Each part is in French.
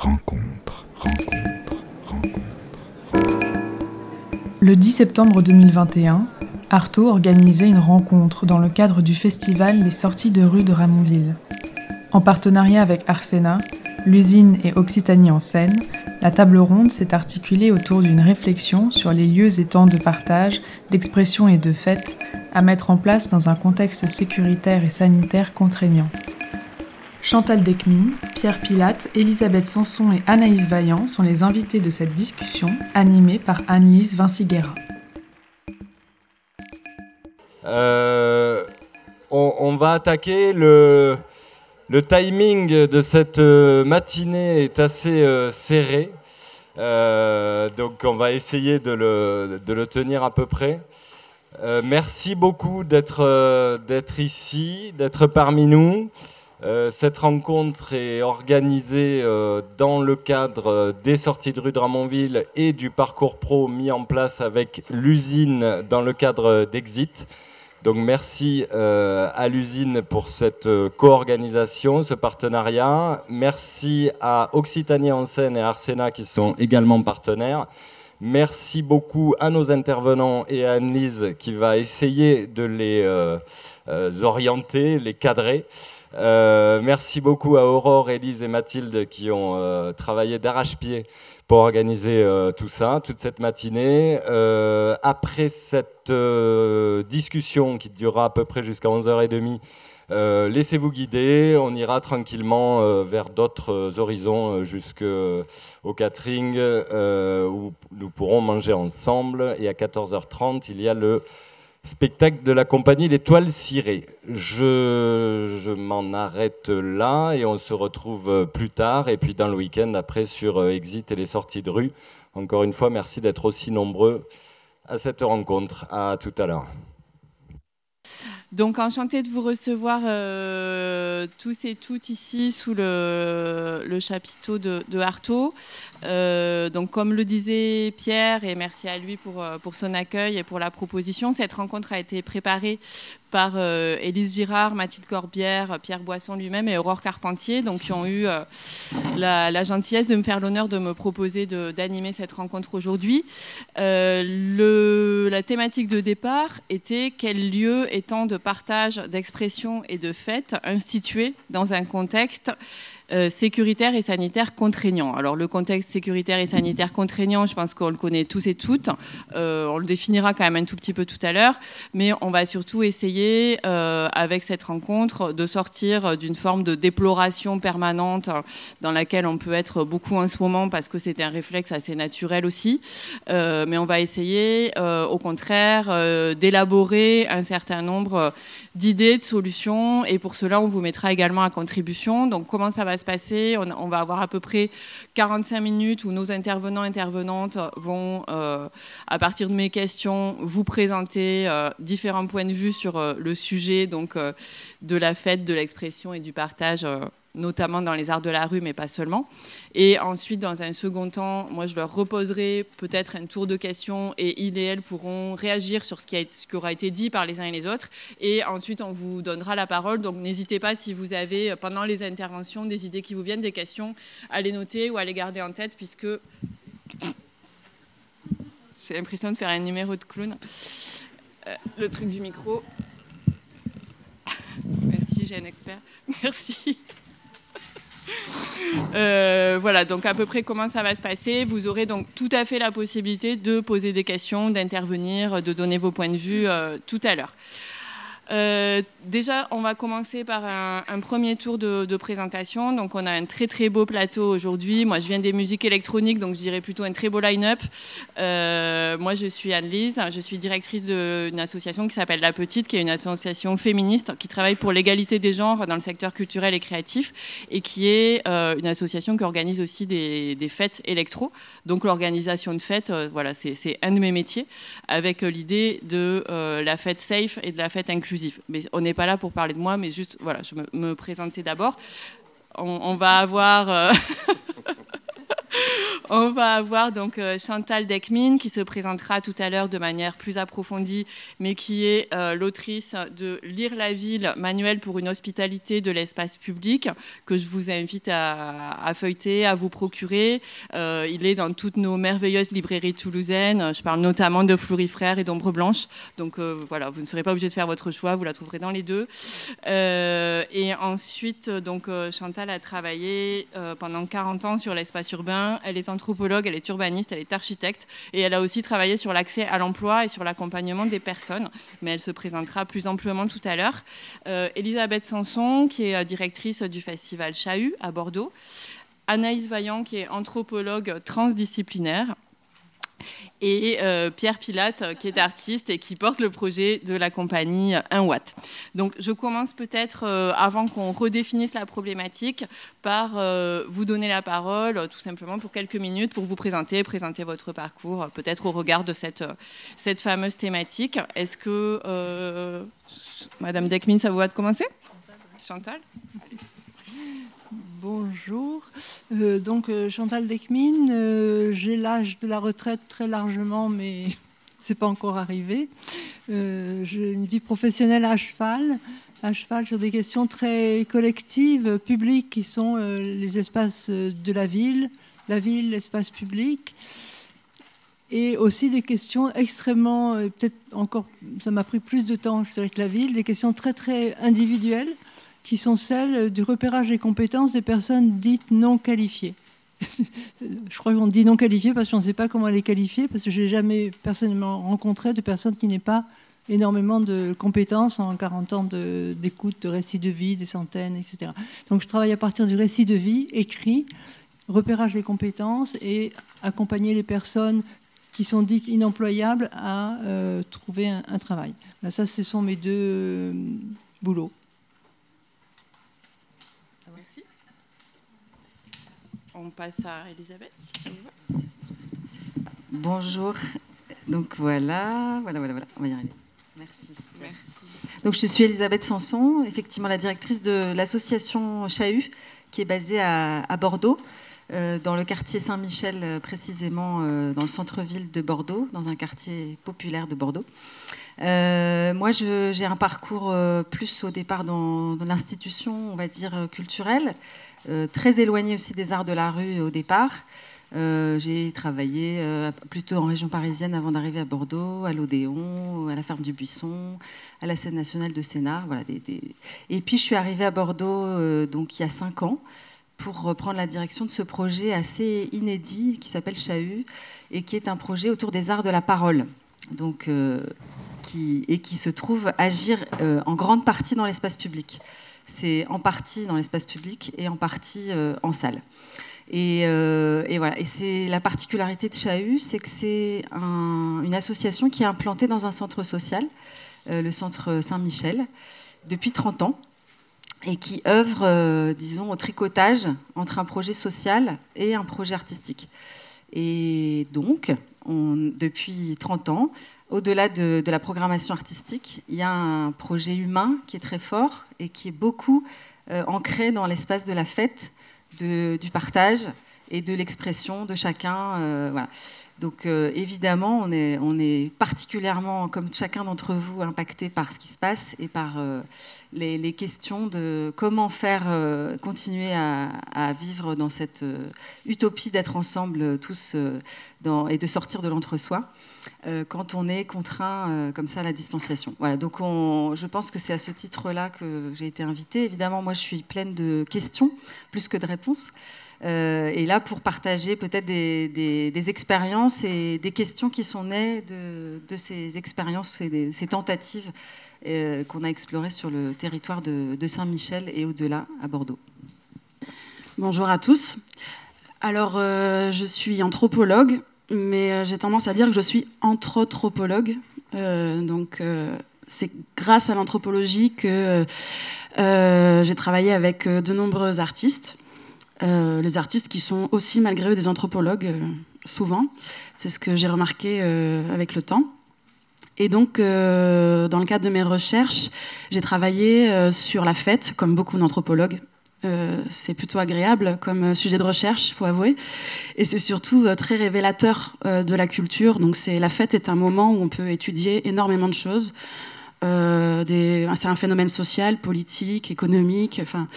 rencontre, rencontre, rencontre. Le 10 septembre 2021, Artaud organisait une rencontre dans le cadre du festival Les Sorties de rue de Ramonville. En partenariat avec Arsena, l'usine et Occitanie en scène, la table ronde s'est articulée autour d'une réflexion sur les lieux et temps de partage, d'expression et de fête à mettre en place dans un contexte sécuritaire et sanitaire contraignant. Chantal Decmin, Pierre Pilate, Elisabeth Sanson et Anaïs Vaillant sont les invités de cette discussion animée par Anne-Lise Vinciguerra. Euh, on, va attaquer le, timing de cette euh, matinée est assez euh, serré. Donc on va essayer de le, de le tenir à peu près. Merci beaucoup d'être ici, d'être parmi nous. Euh, cette rencontre est organisée euh, dans le cadre euh, des sorties de rue de Ramonville et du parcours pro mis en place avec l'usine dans le cadre d'Exit. Donc merci à l'usine pour cette co-organisation, ce partenariat. Merci à Occitanie en scène et à Arsena qui sont également partenaires. Merci beaucoup à nos intervenants et à Anne-Lise qui va essayer de les orienter, les cadrer. Euh, merci beaucoup à Aurore, Élise et Mathilde qui ont euh, travaillé d'arrache-pied pour organiser euh, tout ça, toute cette matinée. Après cette discussion qui durera à peu près jusqu'à 11h30, euh, laissez-vous guider, on ira tranquillement vers d'autres horizons jusqu'au catering où nous pourrons manger ensemble. Et à 14h30, il y a le spectacle de la compagnie L'Étoile Cirée. Je, je m'en arrête là et on se retrouve euh, plus tard et puis dans le week-end après sur euh, Exit et les sorties de rue. Encore une fois, merci d'être aussi nombreux à cette rencontre. À tout à l'heure. Donc enchanté de vous recevoir euh, tous et toutes ici sous le, chapiteau de, de. Euh, donc comme le disait Pierre, et merci à lui pour, euh, pour son accueil et pour la proposition, cette rencontre a été préparée par euh, Élise Girard, Mathilde Corbière, Pierre Boisson lui-même et Aurore Carpentier, donc qui ont eu euh, la, gentillesse de me faire l'honneur de me proposer d'animer cette rencontre aujourd'hui. La thématique de départ était quel lieu temps de partage, d'expression et de fête institué dans un contexte euh, sécuritaire et sanitaire contraignant. Alors le contexte sécuritaire et sanitaire contraignant, je pense qu'on le connaît tous et toutes. Euh, on le définira quand même un tout petit peu tout à l'heure, mais on va surtout essayer euh, avec cette rencontre de sortir d'une forme de déploration permanente dans laquelle on peut être beaucoup en ce moment parce que c'est un réflexe assez naturel aussi. Mais on va essayer au contraire d'élaborer un certain nombre d'idées, de solutions. Et pour cela, on vous mettra également à contribution. Donc, comment ça va se passer on, va avoir à peu près 45 minutes où nos intervenants, intervenantes vont, euh, à partir de mes questions, vous présenter euh, différents points de vue sur euh, le sujet donc, de la fête, de l'expression et du partage. Notamment dans les arts de la rue, mais pas seulement. Et ensuite, dans un second temps, moi, je leur reposerai peut-être un tour de questions et ils et elles pourront réagir sur ce qui, a, ce qui aura été dit par les uns et les autres. Et ensuite, on vous donnera la parole. Donc, n'hésitez pas si vous avez, euh, pendant les interventions, des idées qui vous viennent, des questions, à les noter ou à les garder en tête, puisque j'ai l'impression de faire un numéro de clown. Euh, le truc du micro. Merci, j'ai un expert. Merci. Euh, voilà, donc à peu près comment ça va se passer. Vous aurez donc tout à fait la possibilité de poser des questions, d'intervenir, de donner vos points de vue euh, tout à l'heure. Euh, déjà, on va commencer par un, premier tour de, présentation. Donc, on a un très très beau plateau aujourd'hui. Moi, je viens des musiques électroniques, donc je dirais plutôt un très beau line-up. Euh, moi, je suis Anne-Lise, je suis directrice d'une association qui s'appelle La Petite, qui est une association féministe qui travaille pour l'égalité des genres dans le secteur culturel et créatif, et qui est euh, une association qui organise aussi des, des fêtes électro. Donc, l'organisation de fêtes, voilà, c'est un de mes métiers, avec l'idée de la fête safe et de la fête inclusive. Mais on n'est pas là pour parler de moi, mais juste, voilà, je me, me présenter d'abord. On, on va avoir. On va avoir donc euh, Chantal Dekmin qui se présentera tout à l'heure de manière plus approfondie, mais qui est euh, l'autrice de Lire la ville, manuel pour une hospitalité de l'espace public, que je vous invite à, feuilleter, à vous procurer. Euh, il est dans toutes nos merveilleuses librairies toulousaines. Je parle notamment de Fleury Frères et d'Ombre Blanche. Donc voilà, vous ne serez pas obligé de faire votre choix, vous la trouverez dans les deux. et ensuite, donc Chantal a travaillé pendant 40 ans sur l'espace urbain. Anthropologue, elle est urbaniste, elle est architecte et elle a aussi travaillé sur l'accès à l'emploi et sur l'accompagnement des personnes, mais elle se présentera plus amplement tout à l'heure. Euh, Elisabeth Sanson, qui est euh, directrice du festival Chahut à Bordeaux. Anaïs Vaillant, qui est anthropologue transdisciplinaire et euh, Pierre Pilate, qui est artiste et qui porte le projet de la compagnie 1 Watt. Donc je commence peut-être, euh, avant qu'on redéfinisse la problématique, par euh, vous donner la parole, tout simplement pour quelques minutes, pour vous présenter, présenter votre parcours, peut-être au regard de cette, cette fameuse thématique. Est-ce que, Madame Deckmin, ça vous va de commencer? Chantal? Bonjour. Euh, donc euh, Chantal Dekmin, euh, j'ai l'âge de la retraite très largement, mais c'est pas encore arrivé. j'ai une vie professionnelle à cheval, à cheval sur des questions très collectives, publiques, qui sont les espaces de la ville, la ville, l'espace public, et aussi des questions extrêmement, peut-être encore, ça m'a pris plus de temps, je dirais que la ville, des questions très très individuelles qui sont celles du repérage des compétences des personnes dites non qualifiées. je crois qu'on dit non qualifiées parce qu'on ne sait pas comment les qualifier, parce que je n'ai jamais personnellement rencontré de personnes qui n'aient pas énormément de compétences en 40 ans d'écoute, de, de récits de vie, des centaines, etc. Donc je travaille à partir du récit de vie écrit, repérage des compétences et accompagner les personnes qui sont dites inemployables à euh, trouver un, travail. ça, ce sont mes deux euh, boulots. On passe à Elisabeth. Bonjour. Donc voilà, voilà, voilà, voilà, on va y arriver. Merci. Merci. Donc je suis Elisabeth Sanson, effectivement la directrice de l'association Chahut, qui est basée à, Bordeaux, euh, dans le quartier Saint-Michel, euh, précisément euh, dans le centre-ville de Bordeaux, dans un quartier populaire de Bordeaux. moi, j'ai un parcours plus au départ dans, dans l'institution, on va dire, culturelle. Euh, très éloignée aussi des arts de la rue au départ. Euh, j'ai travaillé euh, plutôt en région parisienne avant d'arriver à Bordeaux, à l'Odéon, à la ferme du Buisson, à la scène nationale de. Voilà, Et puis je suis arrivée à Bordeaux donc il y a cinq ans pour reprendre la direction de ce projet assez inédit qui s'appelle Chahut et qui est un projet autour des arts de la parole. Donc, qui, et qui se trouve agir en grande partie dans l'espace public c'est en partie dans l'espace public et en partie euh, en salle. Euh, et, voilà. Et c'est la particularité de Chahut, c'est que c'est une association qui est implantée dans un centre social, euh, le centre Saint-Michel, depuis 30 ans, et qui œuvre, disons, au tricotage entre un projet social et un projet artistique. Et donc, depuis 30 ans, au-delà de, la programmation artistique, il y a un projet humain qui est très fort et qui est beaucoup euh, ancré dans l'espace de la fête, du partage et de l'expression de chacun. Euh. Donc euh, évidemment, on est, particulièrement, comme chacun d'entre vous, impacté par ce qui se passe et par euh, les, questions de comment faire continuer à, vivre dans cette utopie d'être ensemble tous et de sortir de l'entre-soi quand on est contraint comme ça à la distanciation. Voilà, donc on, je pense que c'est à ce titre-là que j'ai été invitée. Évidemment, moi je suis pleine de questions plus que de réponses. Euh, et là, pour partager peut-être des, expériences et des questions qui sont nées de, ces expériences et ces tentatives euh, qu'on a explorées sur le territoire de, Saint-Michel et au-delà, à Bordeaux. Bonjour à tous. Alors, euh, je suis anthropologue, mais j'ai tendance à dire que je suis anthropologue. donc, c'est grâce à l'anthropologie que j'ai travaillé avec de nombreux artistes euh, les artistes qui sont aussi malgré eux des anthropologues, euh, souvent. C'est ce que j'ai remarqué euh, avec le temps. Et donc, dans le cadre de mes recherches, j'ai travaillé sur la fête, comme beaucoup d'anthropologues, c'est plutôt agréable comme sujet de recherche, faut avouer. Et c'est surtout très révélateur de la culture. Donc la fête est un moment où on peut étudier énormément de choses. C'est un phénomène social, politique, économique. Enfin,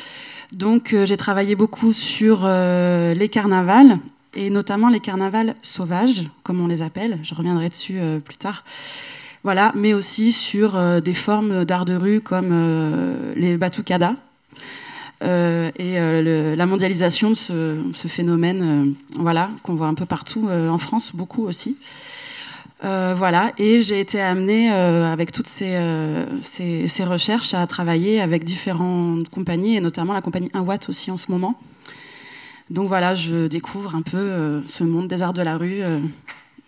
donc j'ai travaillé beaucoup sur les carnavals et notamment les carnavals sauvages, comme on les appelle. Je reviendrai dessus plus tard. Voilà, mais aussi sur euh, des formes d'art de rue comme euh, les batucadas. Euh, et la mondialisation de ce, phénomène, voilà, qu'on voit un peu partout en France, beaucoup aussi. Voilà, et j'ai été amenée avec toutes ces, ces, recherches à travailler avec différentes compagnies, et notamment la compagnie 1 Watt aussi en ce moment. Donc voilà, je découvre un peu ce monde des arts de la rue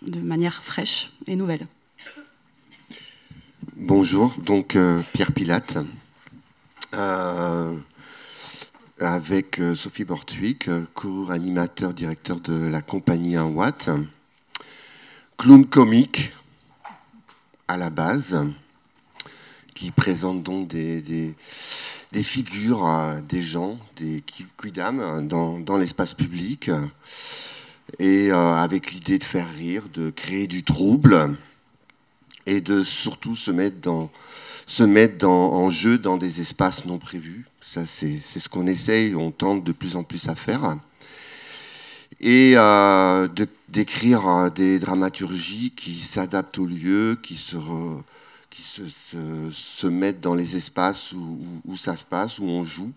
de manière fraîche et nouvelle. Bonjour, donc euh, Pierre Pilate, euh, avec euh, Sophie Bortwick, co-animateur, directeur de la compagnie 1 Watt, clown comique à la base, qui présente donc des, des, figures, des gens, des quidam dans, dans l'espace public, et avec l'idée de faire rire, de créer du trouble et de surtout se mettre, dans, se mettre en jeu dans des espaces non prévus. Ça, c'est ce qu'on essaye, on tente de plus en plus à faire. Et euh, d'écrire des dramaturgies qui s'adaptent au lieu, qui se, qui se, se, mettent dans les espaces où, où, ça se passe, où on joue.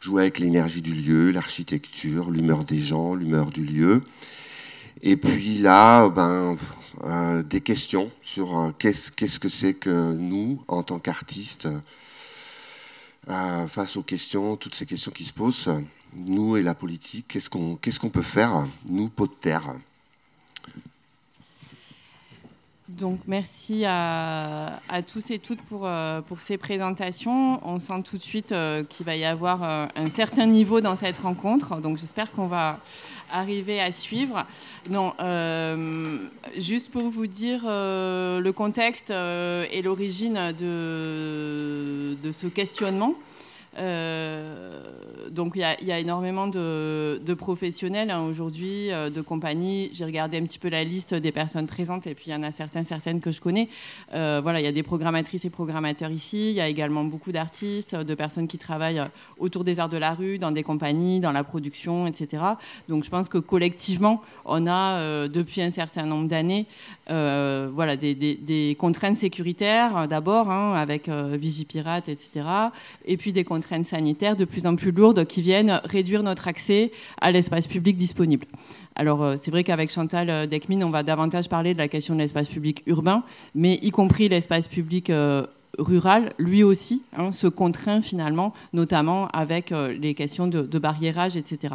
Jouer avec l'énergie du lieu, l'architecture, l'humeur des gens, l'humeur du lieu. Et puis là, ben, euh, des questions sur euh, qu'est-ce, qu'est-ce que c'est que nous, en tant qu'artistes, euh, face aux questions, toutes ces questions qui se posent, nous et la politique, qu'est-ce qu'on, qu'est-ce qu'on peut faire, nous, pot de terre? Donc merci à, tous et toutes pour, pour, ces présentations. On sent tout de suite qu'il va y avoir un certain niveau dans cette rencontre. Donc j'espère qu'on va arriver à suivre. Non, euh, juste pour vous dire euh, le contexte euh, et l'origine de, ce questionnement. Euh, donc il y, a énormément de, professionnels hein, aujourd'hui, euh, de compagnies. J'ai regardé un petit peu la liste des personnes présentes et puis il y en a certaines, certaines que je connais. Euh, voilà, il y a des programmatrices et programmateurs ici. Il y a également beaucoup d'artistes, de personnes qui travaillent autour des arts de la rue, dans des compagnies, dans la production, etc. Donc je pense que collectivement, on a depuis un certain nombre d'années, voilà, des, contraintes sécuritaires d'abord, hein, avec Vigipirate, etc. Et puis des contraintes sanitaires de plus en plus lourdes qui viennent réduire notre accès à l'espace public disponible. Alors euh, c'est vrai qu'avec Chantal euh, Decmin, on va davantage parler de la question de l'espace public urbain, mais y compris l'espace public euh, rural, lui aussi, hein, se contraint finalement, notamment avec les questions de, de barriérage, etc.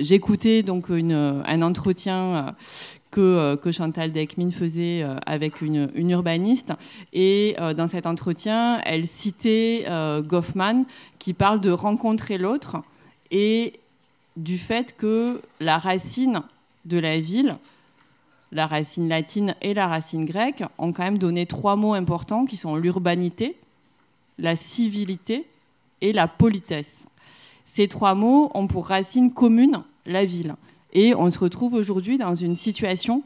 J'écoutais donc un entretien euh, que, Chantal Deckmin faisait euh, avec une, urbaniste. Et euh, dans cet entretien, elle citait Goffman qui parle de rencontrer l'autre et du fait que la racine de la ville, la racine latine et la racine grecque, ont quand même donné trois mots importants qui sont l'urbanité, la civilité et la politesse. Ces trois mots ont pour racine commune la ville. Et on se retrouve aujourd'hui dans une situation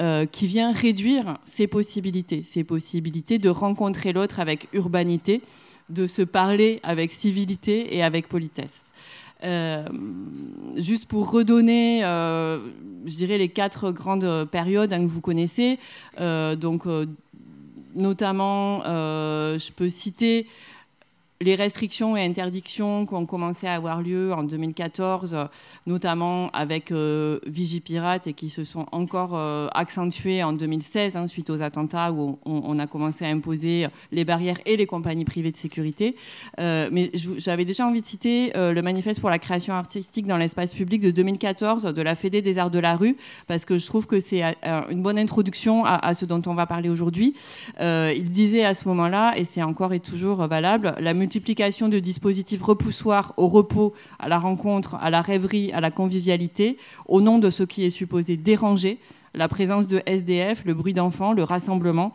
euh, qui vient réduire ces possibilités, ces possibilités de rencontrer l'autre avec urbanité, de se parler avec civilité et avec politesse. Euh, juste pour redonner, euh, je dirais, les quatre grandes périodes hein, que vous connaissez, donc notamment, je peux citer les restrictions et interdictions qui ont commencé à avoir lieu en 2014, notamment avec euh, Vigipirate et qui se sont encore euh, accentuées en 2016 hein, suite aux attentats où on, a commencé à imposer les barrières et les compagnies privées de sécurité. Euh, mais j'avais déjà envie de citer le manifeste pour la création artistique dans l'espace public de 2014 de la Fédé des arts de la rue parce que je trouve que c'est une bonne introduction à, ce dont on va parler aujourd'hui. il disait à ce moment-là, et c'est encore et toujours valable, la multiplication de dispositifs repoussoirs au repos, à la rencontre, à la rêverie, à la convivialité, au nom de ce qui est supposé déranger, la présence de SDF, le bruit d'enfants, le rassemblement,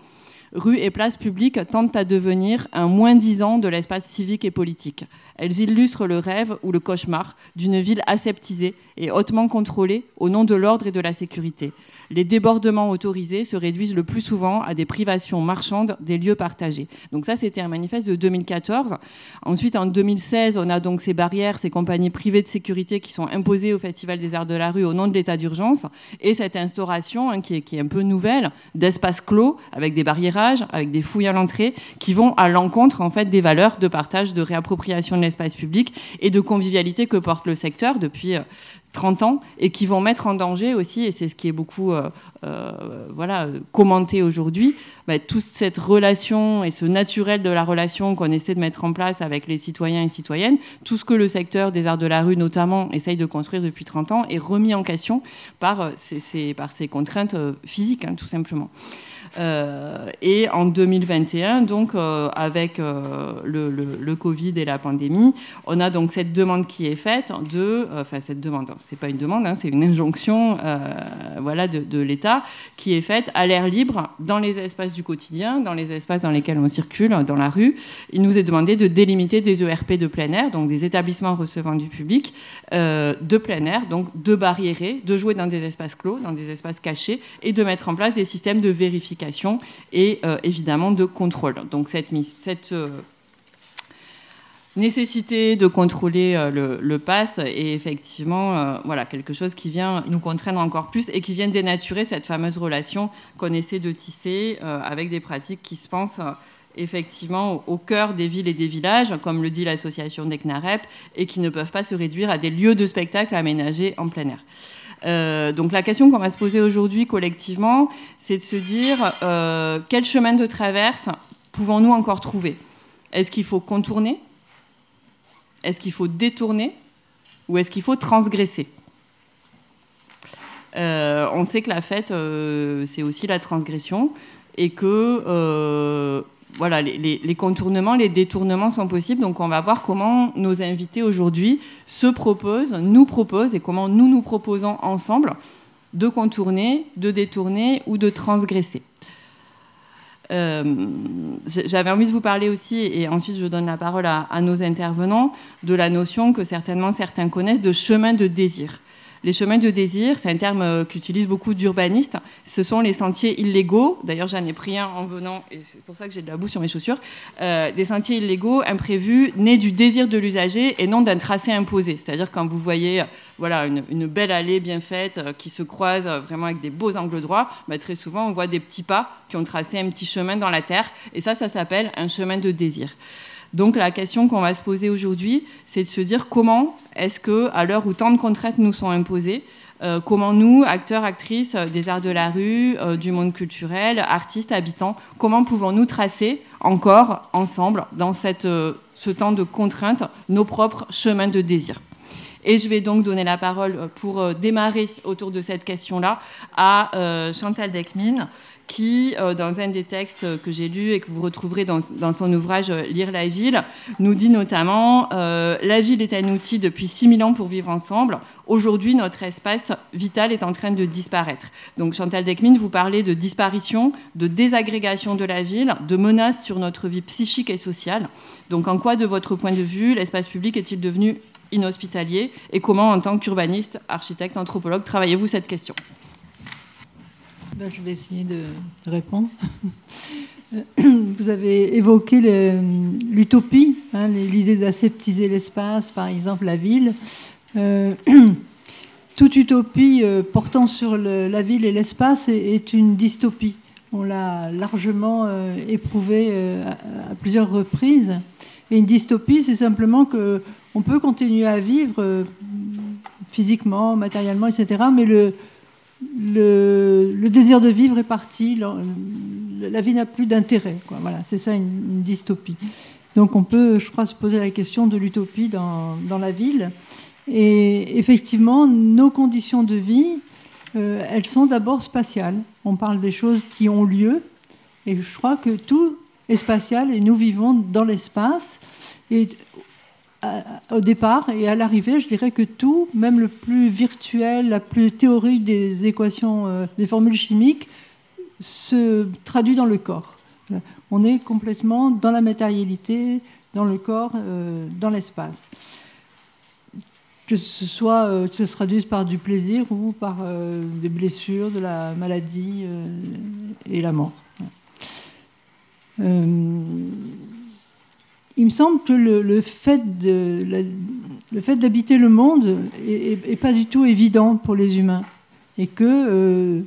rues et places publiques tentent à devenir un moins-disant de l'espace civique et politique. Elles illustrent le rêve ou le cauchemar d'une ville aseptisée et hautement contrôlée au nom de l'ordre et de la sécurité les débordements autorisés se réduisent le plus souvent à des privations marchandes des lieux partagés. Donc ça, c'était un manifeste de 2014. Ensuite, en 2016, on a donc ces barrières, ces compagnies privées de sécurité qui sont imposées au Festival des Arts de la Rue au nom de l'état d'urgence, et cette instauration, hein, qui, est, un peu nouvelle, d'espaces clos, avec des barriérages, avec des fouilles à l'entrée, qui vont à l'encontre en fait, des valeurs de partage, de réappropriation de l'espace public et de convivialité que porte le secteur depuis 30 ans et qui vont mettre en danger aussi, et c'est ce qui est beaucoup euh, euh, voilà, commenté aujourd'hui, bah, toute cette relation et ce naturel de la relation qu'on essaie de mettre en place avec les citoyens et citoyennes, tout ce que le secteur des arts de la rue notamment essaye de construire depuis 30 ans est remis en question par euh, ces, contraintes physiques, hein, tout simplement. Euh, et en 2021, donc euh, avec euh, le, Covid et la pandémie, on a donc cette demande qui est faite enfin cette demande, c'est pas une demande, hein, c'est une injonction, voilà, de, de l'État qui est faite à l'air libre dans les espaces du quotidien, dans les espaces dans lesquels on circule, dans la rue. Il nous est demandé de délimiter des ERP de plein air, donc des établissements recevant du public de plein air, donc de barriérer, de jouer dans des espaces clos, dans des espaces cachés, et de mettre en place des systèmes de vérification et euh, évidemment de contrôle. Donc cette, euh, nécessité de contrôler euh, le, pass est effectivement voilà, quelque chose qui vient nous contraindre encore plus et qui vient dénaturer cette fameuse relation qu'on essaie de tisser avec des pratiques qui se pensent effectivement au cœur des villes et des villages, comme le dit l'association d'Eknarep, et qui ne peuvent pas se réduire à des lieux de spectacle aménagés en plein air. Euh, donc la question qu'on va se poser aujourd'hui collectivement, c'est de se dire euh, quel chemin de traverse pouvons-nous encore trouver? Est-ce qu'il faut contourner? Est-ce qu'il faut détourner? Ou est-ce qu'il faut transgresser? Euh, On sait que la fête, c'est aussi la transgression et que voilà, les, contournements, les détournements sont possibles. Donc on va voir comment nos invités aujourd'hui se proposent, nous proposent et comment nous nous proposons ensemble de contourner, de détourner ou de transgresser. Euh, j'avais envie de vous parler aussi, et ensuite je donne la parole à, à, nos intervenants, de la notion que certainement certains connaissent de chemin de désir. Les chemins de désir, c'est un terme euh, qu'utilisent beaucoup d'urbanistes. Ce sont les sentiers illégaux. D'ailleurs, j'en ai pris un en venant, et c'est pour ça que j'ai de la boue sur mes chaussures. Euh, des sentiers illégaux, imprévus, nés du désir de l'usager et non d'un tracé imposé. C'est-à-dire quand vous voyez voilà, une, belle allée bien faite euh, qui se croise vraiment avec des beaux angles droits, bah, très souvent on voit des petits pas qui ont tracé un petit chemin dans la terre. Et ça, ça s'appelle un chemin de désir. Donc la question qu'on va se poser aujourd'hui, c'est de se dire comment est-ce que, à l'heure où tant de contraintes nous sont imposées, euh, comment nous, acteurs, actrices des arts de la rue, euh, du monde culturel, artistes, habitants, comment pouvons-nous tracer encore ensemble, dans euh, ce temps de contraintes, nos propres chemins de désir? Et je vais donc donner la parole pour démarrer autour de cette question-là à Chantal Deckmin, qui, euh, dans un des textes que j'ai lus et que vous retrouverez dans, son ouvrage euh, Lire la ville, nous dit notamment euh, La ville est un outil depuis 6000 ans pour vivre ensemble. Aujourd'hui, notre espace vital est en train de disparaître. Donc, Chantal Deckmin, vous parlez de disparition, de désagrégation de la ville, de menaces sur notre vie psychique et sociale. Donc, en quoi, de votre point de vue, l'espace public est-il devenu inhospitalier Et comment, en tant qu'urbaniste, architecte, anthropologue, travaillez-vous cette question? Ben, je vais essayer de répondre. Vous avez évoqué l'utopie, hein, l'idée d'aseptiser l'espace, par exemple la ville. Euh, toute utopie euh, portant sur la ville et l'espace est, une dystopie. On l'a largement euh, éprouvé à, plusieurs reprises. Et une dystopie, c'est simplement que on peut continuer à vivre physiquement, matériellement, etc. Mais le, le, désir de vivre est parti, la, vie n'a plus d'intérêt. Voilà, c'est ça une, dystopie. Donc on peut, je crois, se poser la question de l'utopie dans, la ville. Et effectivement, nos conditions de vie, euh, elles sont d'abord spatiales. On parle des choses qui ont lieu, et je crois que tout est spatial, et nous vivons dans l'espace. Et au départ et à l'arrivée, je dirais que tout, même le plus virtuel, la plus théorique des équations, euh, des formules chimiques, se traduit dans le corps. On est complètement dans la matérialité, dans le corps, euh, dans l'espace. Que ce soit, euh, que ça se traduise par du plaisir ou par euh, des blessures, de la maladie et la mort. Il me semble que le, fait de le d'habiter le monde est, est- est pas du tout évident pour les humains et que euh,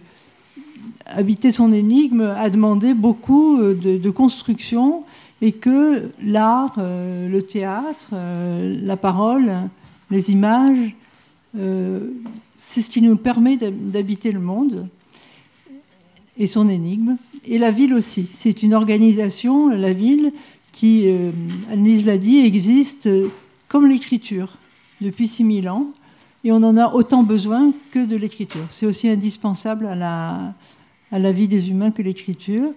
habiter son énigme a demandé beaucoup euh, de, construction et que l'art, euh, le théâtre, la parole, les images, c'est ce qui nous permet d'hab- d'habiter le monde et son énigme. Et la ville aussi. C'est une organisation, la ville, qui, euh, l'a dit, existe comme l'écriture depuis 6000 ans. Et on en a autant besoin que de l'écriture. C'est aussi indispensable à la, à la vie des humains que l'écriture.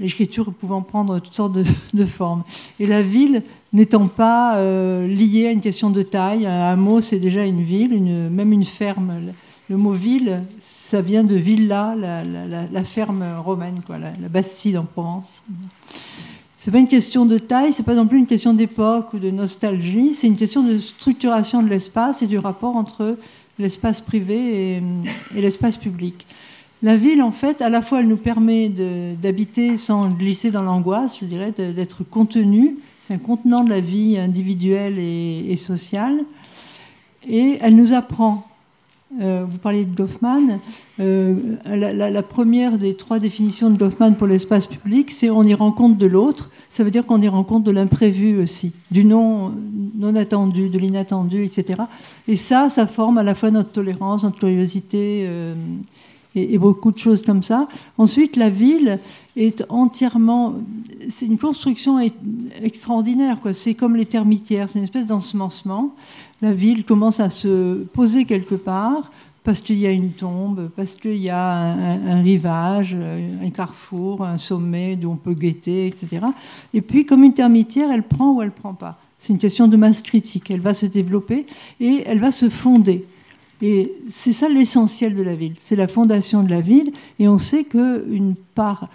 L'écriture pouvant prendre toutes sortes de, formes. Et la ville n'étant pas euh, liée à une question de taille, un hameau c'est déjà une ville, même une ferme. Le mot ville, ça vient de villa, la, ferme romaine, quoi, la Bastide en Provence. C'est pas une question de taille, c'est pas non plus une question d'époque ou de nostalgie, c'est une question de structuration de l'espace et du rapport entre l'espace privé et, l'espace public. La ville, en fait, à la fois, elle nous permet d'habiter sans glisser dans l'angoisse, je dirais, d'être contenu. C'est un contenant de la vie individuelle et sociale. Et elle nous apprend. Euh, vous parliez de Goffman. euh, la, première des trois définitions de Goffman pour l'espace public, c'est on y rend compte de l'autre. Ça veut dire qu'on y rend compte de l'imprévu aussi, du non, non attendu, de l'inattendu, etc. Et ça, ça forme à la fois notre tolérance, notre curiosité. euh, et, beaucoup de choses comme ça. Ensuite, la ville est entièrement. C'est une construction extraordinaire. C'est comme les termitières, c'est une espèce d'ensemencement. La ville commence à se poser quelque part parce qu'il y a une tombe, parce qu'il y a un, rivage, un carrefour, un sommet d'où on peut guetter, etc. Et puis, comme une termitière, elle prend ou elle prend pas. C'est une question de masse critique. Elle va se développer et elle va se fonder. Et c'est ça l'essentiel de la ville, c'est la fondation de la ville. Et on sait qu'une part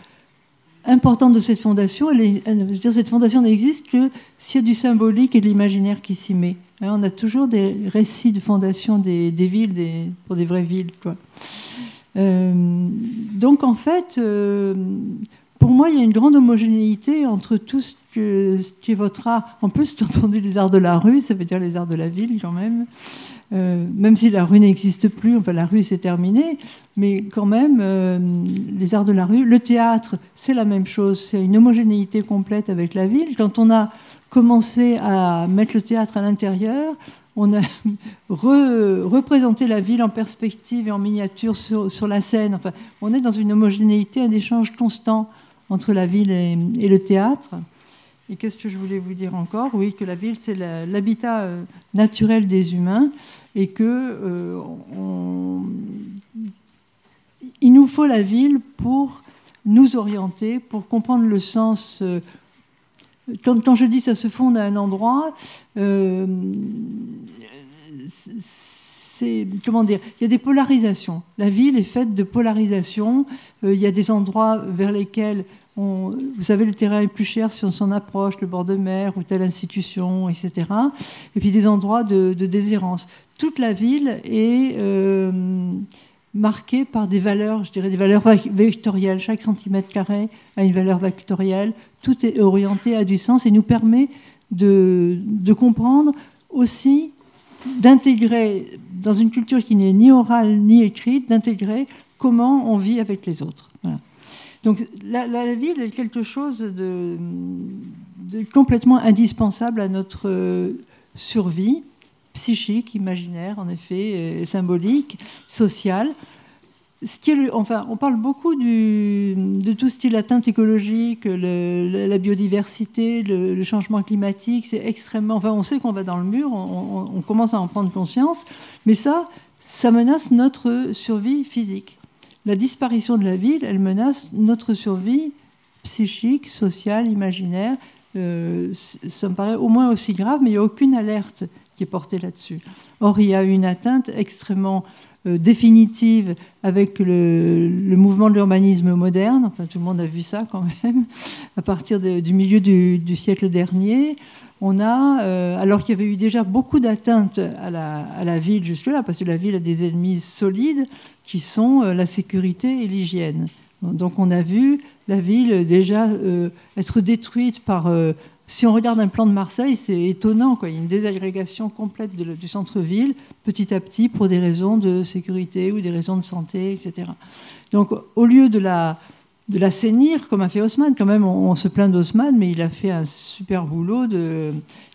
importante de cette fondation, je veux dire, cette fondation n'existe que s'il y a du symbolique et de l'imaginaire qui s'y met. On a toujours des récits de fondation des, villes, pour des vraies villes. Euh, donc en fait, euh, pour moi, il y a une grande homogénéité entre tout ce, qui est votre art. En plus, j'ai entendu les arts de la rue, ça veut dire les arts de la ville quand même. Euh, même si la rue n'existe plus, la rue c'est terminé, mais quand même, les arts de la rue, le théâtre, c'est la même chose, c'est une homogénéité complète avec la ville. Quand on a commencé à mettre le théâtre à l'intérieur, on a re- représenté la ville en perspective et en miniature sur, sur la scène. Enfin, on est dans une homogénéité, un échange constant entre la ville et, le théâtre. Et qu'est-ce que je voulais vous dire encore? Oui, que la ville, c'est l'habitat euh, naturel des humains et que euh, il nous faut la ville pour nous orienter, pour comprendre le sens. Quand, je dis ça se fonde à un endroit, euh, c'est comment dire Il y a des polarisations. La ville est faite de polarisations. Euh, il y a des endroits vers lesquels vous savez, le terrain est plus cher si on s'en approche, le bord de mer ou telle institution, etc. Et puis des endroits de, de déshérence. Toute la ville est euh, marquée par des valeurs, je dirais des valeurs vectorielles. Chaque centimètre carré a une valeur vectorielle. Tout est orienté à du sens et nous permet de, comprendre aussi, d'intégrer, dans une culture qui n'est ni orale ni écrite, d'intégrer comment on vit avec les autres. Donc la, la- la ville est quelque chose de, de complètement indispensable à notre euh, survie psychique, imaginaire, en effet, euh, symbolique, sociale. Ce qui est enfin, on parle beaucoup de tout ce qui est l'atteinte écologique, la biodiversité, le, changement climatique. C'est extrêmement. Enfin, on sait qu'on va dans le mur, on, commence à en prendre conscience, mais ça, ça menace notre survie physique. La disparition de la ville, elle menace notre survie psychique, sociale, imaginaire. Euh, ça me paraît au moins aussi grave, mais il n'y a aucune alerte qui est porté là-dessus. Or, il y a une atteinte extrêmement euh, définitive avec le, mouvement de l'urbanisme moderne, enfin tout le monde a vu ça quand même, à partir du milieu du, siècle dernier, on a, euh, alors qu'il y avait eu déjà beaucoup d'atteintes à la, ville jusque-là, parce que la ville a des ennemis solides qui sont euh, la sécurité et l'hygiène. Donc on a vu la ville déjà être détruite par si on regarde un plan de Marseille, c'est étonnant. Quoi. Il y a une désagrégation complète du centre-ville, petit à petit, pour des raisons de sécurité ou des raisons de santé, etc. Donc, au lieu de la, de l'assainir, comme a fait Haussmann, quand même, on, se plaint d'Haussmann, mais il a fait un super boulot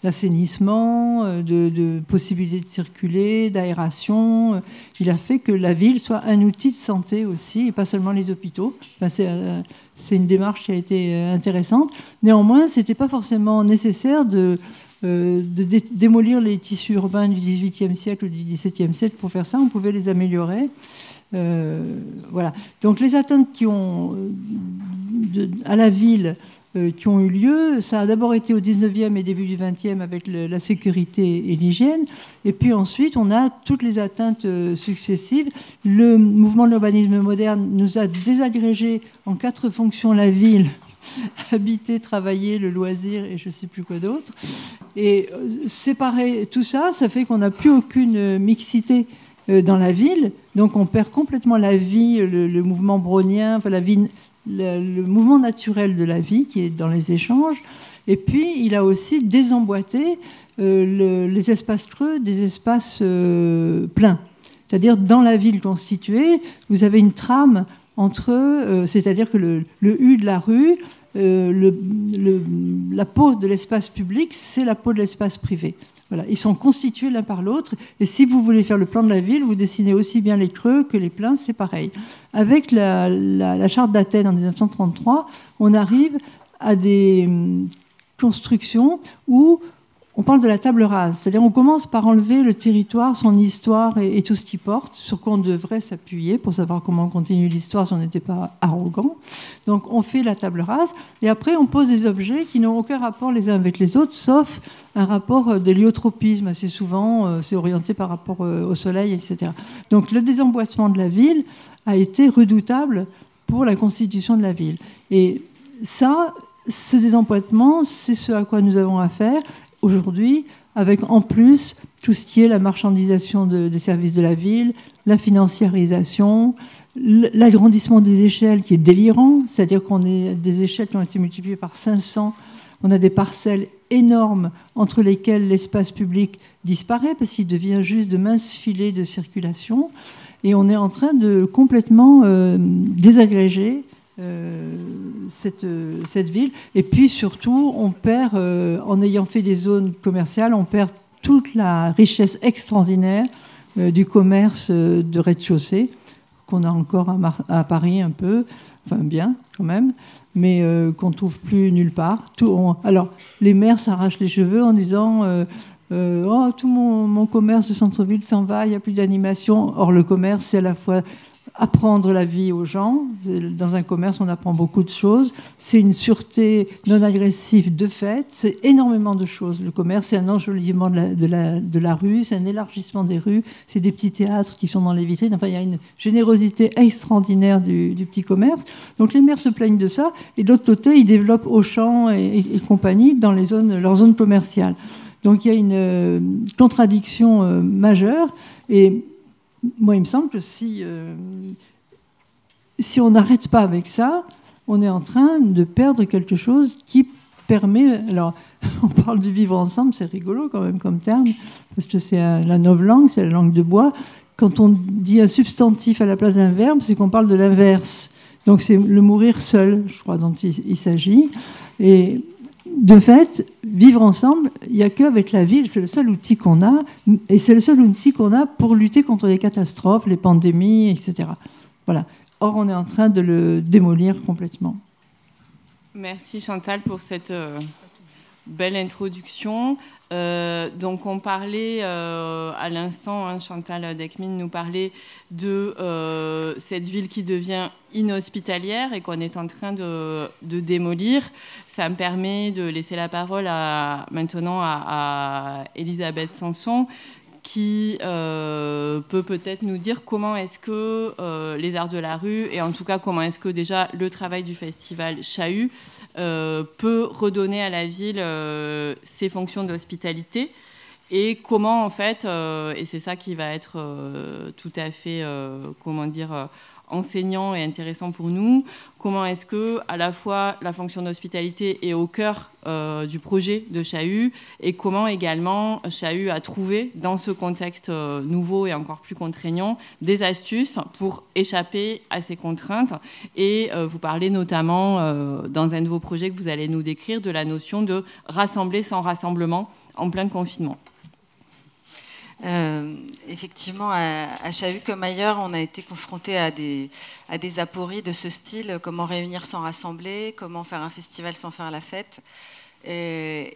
d'assainissement, euh, de, de, possibilité de circuler, d'aération. Il a fait que la ville soit un outil de santé aussi, et pas seulement les hôpitaux. c'est euh, c'est une démarche qui a été euh, intéressante. Néanmoins, ce n'était pas forcément nécessaire de, euh, démolir les tissus urbains du XVIIIe siècle ou du XVIIe siècle pour faire ça. On pouvait les améliorer. Euh, voilà. Donc les atteintes qui ont, à la ville euh, qui ont eu lieu. Ça a d'abord été au 19e et début du 20e avec la sécurité et l'hygiène. Et puis ensuite, on a toutes les atteintes euh, successives. Le mouvement de l'urbanisme moderne nous a désagrégé en quatre fonctions la ville habiter, travailler, le loisir et je ne sais plus quoi d'autre. Et euh, séparer tout ça, ça fait qu'on n'a plus aucune mixité dans la ville. Donc on perd complètement la vie, le, mouvement brownien, la vie le, mouvement naturel de la vie qui est dans les échanges. Et puis, il a aussi désemboîté euh, les espaces creux des espaces euh, pleins. C'est-à-dire, dans la ville constituée, vous avez une trame entre, euh, c'est-à-dire que le, U de la rue, la peau de l'espace public, c'est la peau de l'espace privé. Ils sont constitués l'un par l'autre. Et si vous voulez faire le plan de la ville, vous dessinez aussi bien les creux que les pleins, c'est pareil. Avec la, charte d'Athènes en 1933, on arrive à des hum, constructions où on parle de la table rase, c'est-à-dire on commence par enlever le territoire, son histoire et, tout ce qui porte, sur quoi on devrait s'appuyer pour savoir comment on continue l'histoire si on n'était pas arrogant. Donc on fait la table rase et après on pose des objets qui n'ont aucun rapport les uns avec les autres, sauf un rapport euh, d'héliotropisme. Assez souvent, euh, c'est orienté par rapport euh, au soleil, etc. Donc le désemboîtement de la ville a été redoutable pour la constitution de la ville. Et ça, ce désemboîtement, c'est ce à quoi nous avons affaire aujourd'hui, avec en plus tout ce qui est la marchandisation des services de la ville, la financiarisation, l'agrandissement des échelles qui est délirant, c'est-à-dire qu'on a des échelles qui ont été multipliées par 500, on a des parcelles énormes entre lesquelles l'espace public disparaît parce qu'il devient juste de minces filets de circulation, et on est en train de complètement euh, désagréger cette, cette, ville. Et puis surtout, on perd, euh, en ayant fait des zones commerciales, on perd toute la richesse extraordinaire euh, du commerce de rez-de-chaussée, qu'on a encore à, Paris un peu, enfin bien quand même, mais qu'on ne trouve plus nulle part. Alors, les maires s'arrachent les cheveux en disant... oh, tout mon, mon commerce de centre-ville s'en va, il n'y a plus d'animation. Or, le commerce, c'est à la fois apprendre la vie aux gens. Dans un commerce, on apprend beaucoup de choses. C'est une sûreté non agressive de fait. C'est énormément de choses. Le commerce, c'est un enjolivement de la, rue, c'est un élargissement des rues, c'est des petits théâtres qui sont dans les vitrines. Enfin, il y a une générosité extraordinaire du, petit commerce. Donc les maires se plaignent de ça. Et de l'autre côté, ils développent Auchan et, compagnie dans leurs zones commerciales. Donc il y a une euh, contradiction euh, majeure. Et moi, il me semble que si, euh, si on n'arrête pas avec ça, on est en train de perdre quelque chose qui permet. Alors, on parle du vivre ensemble, c'est rigolo quand même comme terme, parce que c'est la langue, c'est la langue de bois. Quand on dit un substantif à la place d'un verbe, c'est qu'on parle de l'inverse. Donc, c'est le mourir seul, je crois, dont il s'agit. Et de fait, vivre ensemble, il n'y a qu'avec la ville, c'est le seul outil qu'on a, et c'est le seul outil qu'on a pour lutter contre les catastrophes, les pandémies, etc. Voilà. Or, on est en train de le démolir complètement. Merci Chantal pour cette, euh, belle introduction. Euh, donc on parlait euh, à l'instant, hein, Chantal Dekmin nous parlait de euh, cette ville qui devient inhospitalière et qu'on est en train de, démolir. Ça me permet de laisser la parole maintenant à, Elisabeth Sanson qui peut peut-être nous dire comment est-ce que les arts de la rue et en tout cas comment est-ce que déjà le travail du festival Chahut euh, peut redonner à la ville euh, ses fonctions d'hospitalité et comment en fait, euh, et c'est ça qui va être tout à fait, comment dire, enseignant et intéressant pour nous. Comment est-ce que, à la fois, la fonction d'hospitalité est au cœur euh, du projet de Chahut et comment également Chahut a trouvé, dans ce contexte euh, nouveau et encore plus contraignant, des astuces pour échapper à ces contraintes. Et euh, vous parlez notamment, dans un de vos projets que vous allez nous décrire, de la notion de rassembler sans rassemblement en plein confinement. Euh, effectivement, à, à, Chahut comme ailleurs, on a été confronté à des, à apories de ce style, comment réunir sans rassembler, comment faire un festival sans faire la fête.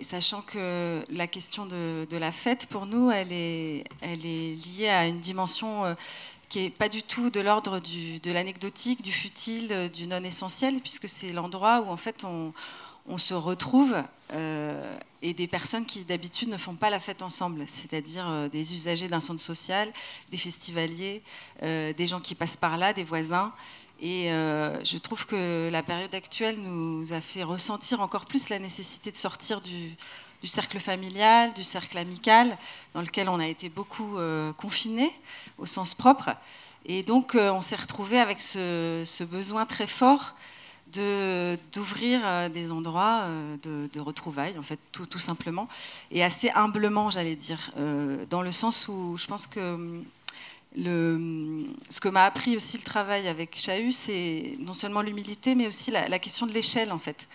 Sachant que la question de, la fête, pour nous, elle est, liée à une dimension euh, qui n'est pas du tout de l'ordre de l'anecdotique, du futile, du non essentiel, puisque c'est l'endroit où en fait on, on se retrouve euh, et des personnes qui d'habitude ne font pas la fête ensemble, c'est-à-dire euh, des usagers d'un centre social, des festivaliers, euh, des gens qui passent par là, des voisins. Et je trouve que la période actuelle nous a fait ressentir encore plus la nécessité de sortir du, cercle familial, du cercle amical, dans lequel on a été beaucoup confinés au sens propre. Et donc on s'est retrouvé avec ce, besoin très fort d'ouvrir euh, des endroits euh, de, retrouvailles, en fait, tout, simplement, et assez humblement, j'allais dire, euh, dans le sens où je pense que hum, ce que m'a appris aussi le travail avec Chahut, c'est non seulement l'humilité, mais aussi la, question de l'échelle, en fait.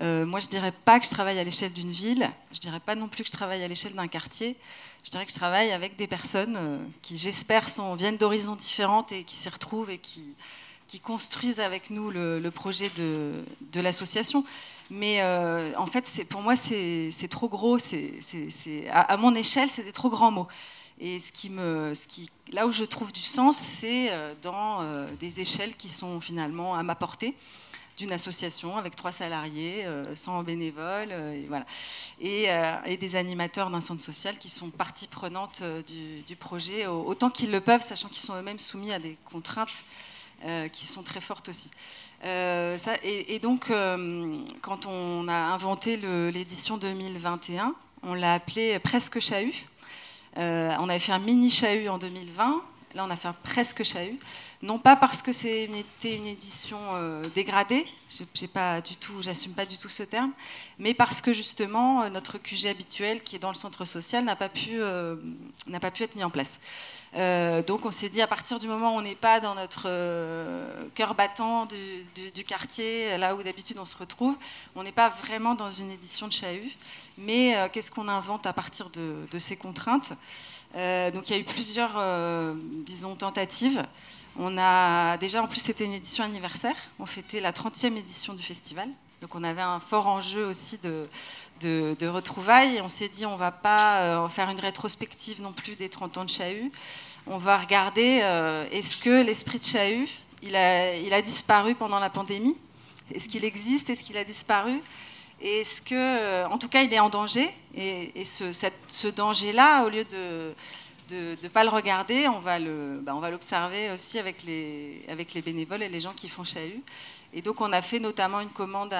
moi, je dirais pas que je travaille à l'échelle d'une ville, je dirais pas non plus que je travaille à l'échelle d'un quartier. Je dirais que je travaille avec des personnes qui, j'espère, viennent d'horizons différents et qui s'y retrouvent et qui, qui construisent avec nous le, projet de, l'association. Mais euh, en fait, pour moi, c'est trop gros. à, mon échelle, c'est des trop grands mots. Et là où je trouve du sens, c'est euh, dans euh, des échelles qui sont finalement à ma portée d'une association avec trois salariés, 100 bénévoles, et, des animateurs d'un centre social qui sont partie prenante du projet autant qu'ils le peuvent, sachant qu'ils sont eux-mêmes soumis à des contraintes euh, qui sont très fortes aussi. Euh, et, donc, euh, quand on a inventé l'édition 2021, on l'a appelé Presque Chahut. on avait fait un mini Chahut en 2020. Là, on a fait un presque chahut. Non pas parce que c'était une édition dégradée, je pas j'assume pas du tout ce terme, mais parce que justement notre QG habituel, qui est dans le centre social, n'a pas n'a pas pu être mis en place. Euh, donc on s'est dit à partir du moment où on n'est pas dans notre euh, cœur battant du, quartier, là où d'habitude on se retrouve, on n'est pas vraiment dans une édition de Chahut, mais euh, qu'est-ce qu'on invente à partir de, ces contraintes? Donc il y a eu plusieurs, disons, tentatives. On a déjà, en plus c'était une édition anniversaire, on fêtait la 30e édition du festival, donc on avait un fort enjeu aussi de, de, retrouvailles. Et on s'est dit, on ne va pas euh, en faire une rétrospective non plus des 30 ans de Chahut. On va regarder, euh, est-ce que l'esprit de Chahut, il a, disparu pendant la pandémie? Est-ce qu'il existe? Est-ce qu'il a disparu? Est-ce que, euh, en tout cas, il est en danger? Et, ce, danger-là, au lieu de ne pas le regarder, on va le, bah, on va l'observer aussi avec les, avec les bénévoles et les gens qui font chahut. Et donc on a fait notamment une commande,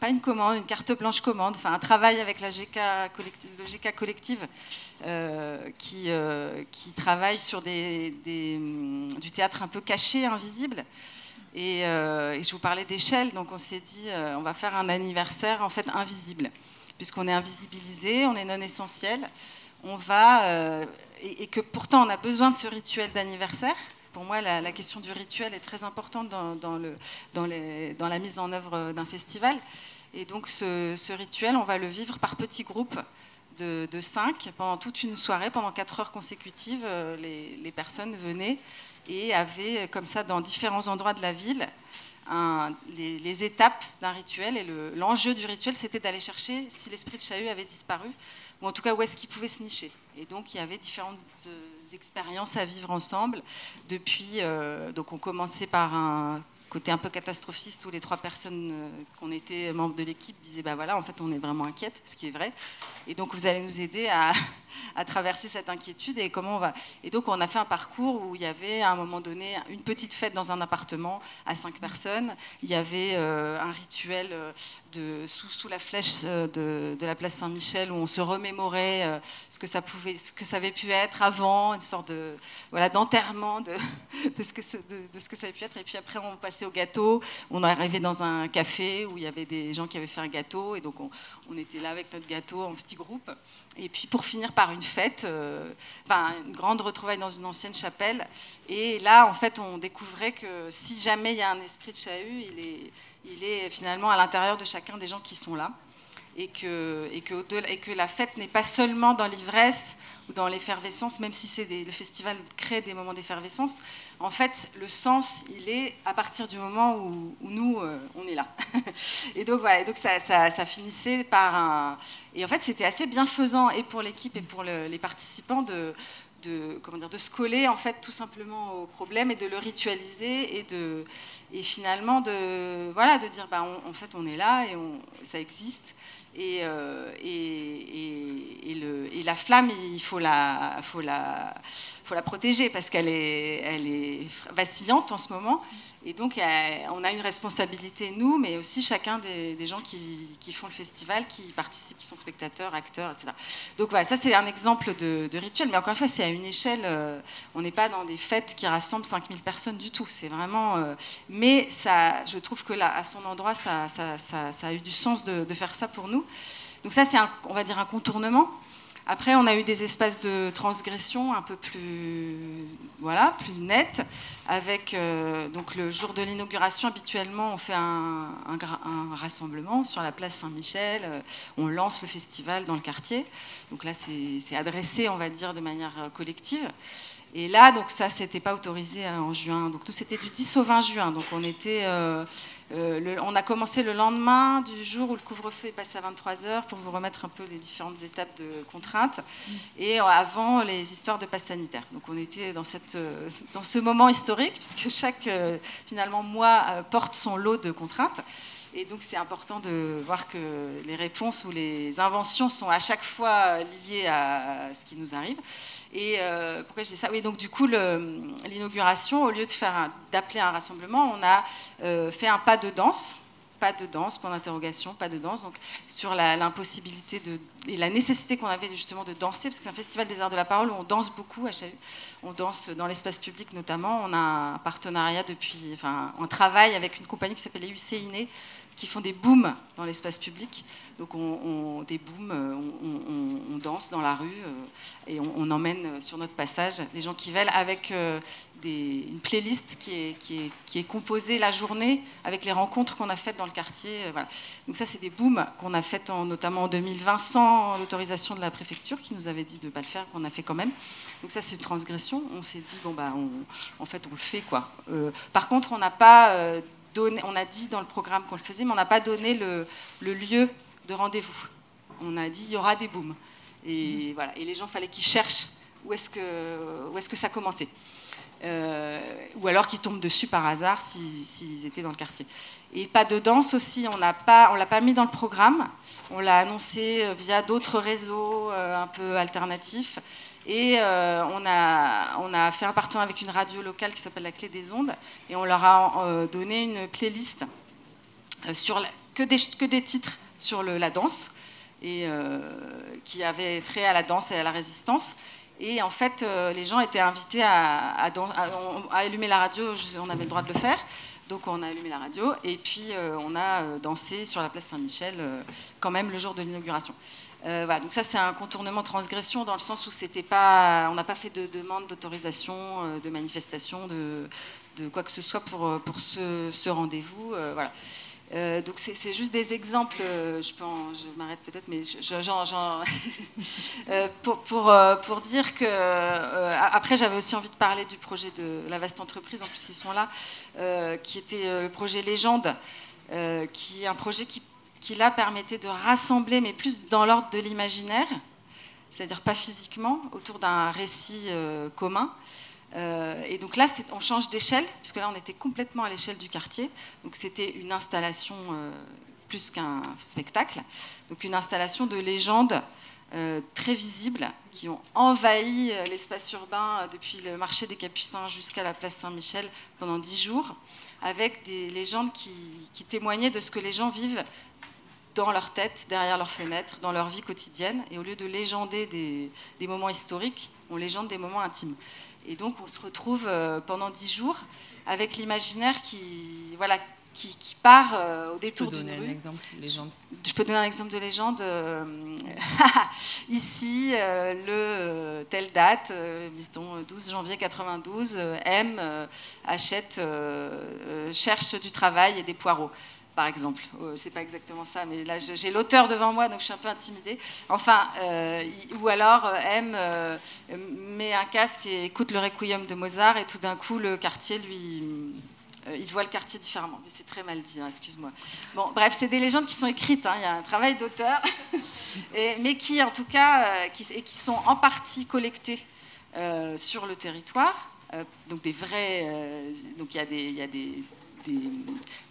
pas une commande, une carte blanche commande, enfin un travail avec la GK collective, le GK collective euh, qui, euh, travaille sur des, du théâtre un peu caché, invisible. Et, euh, et je vous parlais d'échelle, donc on s'est dit on va faire un anniversaire en fait invisible, puisqu'on est invisibilisé, on est non essentiel. On va et, que pourtant on a besoin de ce rituel d'anniversaire. Pour moi, la, question du rituel est très importante dans, la mise en œuvre d'un festival. Et donc ce, rituel, on va le vivre par petits groupes de, cinq pendant toute une soirée, pendant quatre heures consécutives. Les, les, personnes venaient et avaient comme ça dans différents endroits de la ville les, étapes d'un rituel. Et l'enjeu du rituel, c'était d'aller chercher si l'esprit de Chahut avait disparu, ou en tout cas où est-ce qu'il pouvait se nicher. Et donc, il y avait différentes euh, expériences à vivre ensemble. Depuis, euh, donc on commençait par un côté un peu catastrophiste où les trois personnes euh, qu'on était membres de l'équipe disaient bah voilà en fait on est vraiment inquiète ce qui est vrai et donc vous allez nous aider à, à, traverser cette inquiétude et comment on va et donc on a fait un parcours où il y avait à un moment donné une petite fête dans un appartement à cinq personnes il y avait euh, un rituel euh, de, sous, sous la flèche de, de la place Saint-Michel où on se remémorait ce que ça pouvait ce que ça avait pu être avant une sorte de voilà d'enterrement de, de, ce que de, ce que ça avait pu être et puis après on passait au gâteau. On arrivé dans un café où il y avait des gens qui avaient fait un gâteau et donc on, était là avec notre gâteau en petit groupe. Et puis pour finir par une fête, euh, une grande retrouvaille dans une ancienne chapelle. Et là, en fait, on découvrait que si jamais il y a un esprit de chahut, il est, il est finalement à l'intérieur de chacun des gens qui sont là et que, et que, la fête n'est pas seulement dans l'ivresse ou dans l'effervescence, même si c'est le festival crée des moments d'effervescence. En fait, le sens, il est à partir du moment où, nous, euh, on est là. et donc voilà, et donc ça, ça, finissait par un... Et en fait, c'était assez bienfaisant, et pour l'équipe et pour les participants, de, comment dire, de se coller en fait tout simplement au problème et de le ritualiser et, de, et finalement de, voilà, de dire bah, en fait on est là et ça existe euh, et, et, le, et, la flamme, il faut la, faut la, faut la protéger parce qu'elle est, elle est vacillante en ce moment. Et donc, on a une responsabilité, nous, mais aussi chacun des, gens qui, font le festival, qui participent, qui sont spectateurs, acteurs, etc. Donc voilà, ça c'est un exemple de, rituel, mais encore une fois, c'est à une échelle, euh, on n'est pas dans des fêtes qui rassemblent 5000 personnes du tout. C'est vraiment... Euh, mais ça, je trouve que là, à son endroit, ça, a eu du sens de, de, faire ça pour nous. Donc ça, c'est, on va dire, un contournement. Après, on a eu des espaces de transgression un peu plus, voilà, plus nets. Avec euh, donc le jour de l'inauguration, habituellement, on fait un, rassemblement sur la place Saint-Michel. Euh, on lance le festival dans le quartier. Donc là, c'est adressé, on va dire, de manière euh, collective. Et là, donc ça, c'était pas autorisé en juin. Donc nous, c'était du 10 au 20 juin. Donc on était on a commencé le lendemain du jour où le couvre-feu est passé à 23h pour vous remettre un peu les différentes étapes de contraintes mm. et avant les histoires de passe sanitaire. Donc on était dans, cette, euh, dans ce moment historique puisque chaque euh, finalement mois porte son lot de contraintes. Et donc c'est important de voir que les réponses ou les inventions sont à chaque fois liées à ce qui nous arrive. Et euh, pourquoi je dis ça? Oui, donc du coup, l'inauguration, au lieu d'appeler un rassemblement, on a euh, fait un pas de danse. Pas de danse, point d'interrogation, pas de danse. Donc, sur l'impossibilité et la nécessité qu'on avait justement de danser, parce que c'est un festival des arts de la parole où on danse beaucoup à On danse dans l'espace public notamment. On a un partenariat depuis, enfin, on travaille avec une compagnie qui s'appelle UCINE, qui font des booms dans l'espace public. Donc on, des booms, euh, on, danse dans la rue euh, et on, emmène sur notre passage les gens qui veulent avec euh, une playlist qui est, qui, est, qui est, composée la journée avec les rencontres qu'on a faites dans le quartier. Donc ça, c'est des booms qu'on a fait notamment en 2020 sans l'autorisation de la préfecture qui nous avait dit de ne pas le faire, qu'on a fait quand même. Donc ça, c'est une transgression. On s'est dit, bon, bah, en fait, on le fait. quoi. par contre, on n'a pas on a dit dans le programme qu'on le faisait, mais on n'a pas donné le, lieu de rendez-vous. On a dit il y aura des booms. Et, voilà. et les gens, fallait qu'ils cherchent où est-ce que, où est que ça commençait. Euh, ou alors qu'ils tombent dessus par hasard s'ils étaient dans le quartier. Et pas de danse aussi, on on l'a pas mis dans le programme. On l'a annoncé euh, via d'autres réseaux euh, un peu alternatifs. Et euh, on, a, on a fait un partenariat avec une radio locale qui s'appelle La Clé des Ondes, et on leur a euh, donné une playlist euh, sur que, des, que des titres sur le, la danse, et qui avait trait à la danse et à la résistance. Et en fait, les gens étaient invités à, à, à, allumer la radio, on avait le droit de le faire. Donc on a allumé la radio et puis on a dansé sur la place Saint-Michel quand même le jour de l'inauguration. Euh, donc ça c'est un contournement transgression dans le sens où c'était pas, on n'a pas fait de demande d'autorisation, euh, de manifestation, de, quoi que ce soit pour, pour ce, rendez-vous. Euh, voilà. Euh, donc c'est juste des exemples, euh, je, je m'arrête peut-être, mais euh, pour, pour, pour, dire que... après, j'avais aussi envie de parler du projet de la vaste entreprise, en plus ils sont là, qui était le projet Légende, qui est un projet qui, qui là permettait de rassembler, mais plus dans l'ordre de l'imaginaire, c'est-à-dire pas physiquement, autour d'un récit commun, euh, et donc là, on change d'échelle, puisque là, on était complètement à l'échelle du quartier. Donc c'était une installation euh, plus qu'un spectacle. Donc une installation de légendes euh, très visibles qui ont envahi l'espace urbain depuis le marché des Capucins jusqu'à la place Saint-Michel pendant dix jours, avec des légendes qui, témoignaient de ce que les gens vivent dans leur tête, derrière leurs fenêtres, dans leur vie quotidienne. Et au lieu de légender des, des moments historiques, on légende des moments intimes. Et donc, on se retrouve euh, pendant dix jours avec l'imaginaire qui, voilà, qui, part euh, au détour d'une rue. Un exemple de légende. Je peux donner un exemple de légende. Euh, ici, le telle date, disons 12 janvier 92, M achète, cherche du travail et des poireaux par exemple. Euh, c'est pas exactement ça, mais là j'ai l'auteur devant moi, donc je suis un peu intimidée. Enfin, euh, ou alors euh, M met un casque et écoute le requiem de Mozart, et tout d'un coup le quartier lui, il voit le quartier différemment. Mais c'est très mal dit, hein, excuse-moi. Bon, bref, c'est des légendes qui sont écrites. Hein, il y a un travail d'auteur, mais qui en tout cas, qui, et qui sont en partie collectées sur le territoire. donc des vrais, donc il y a des, il y a des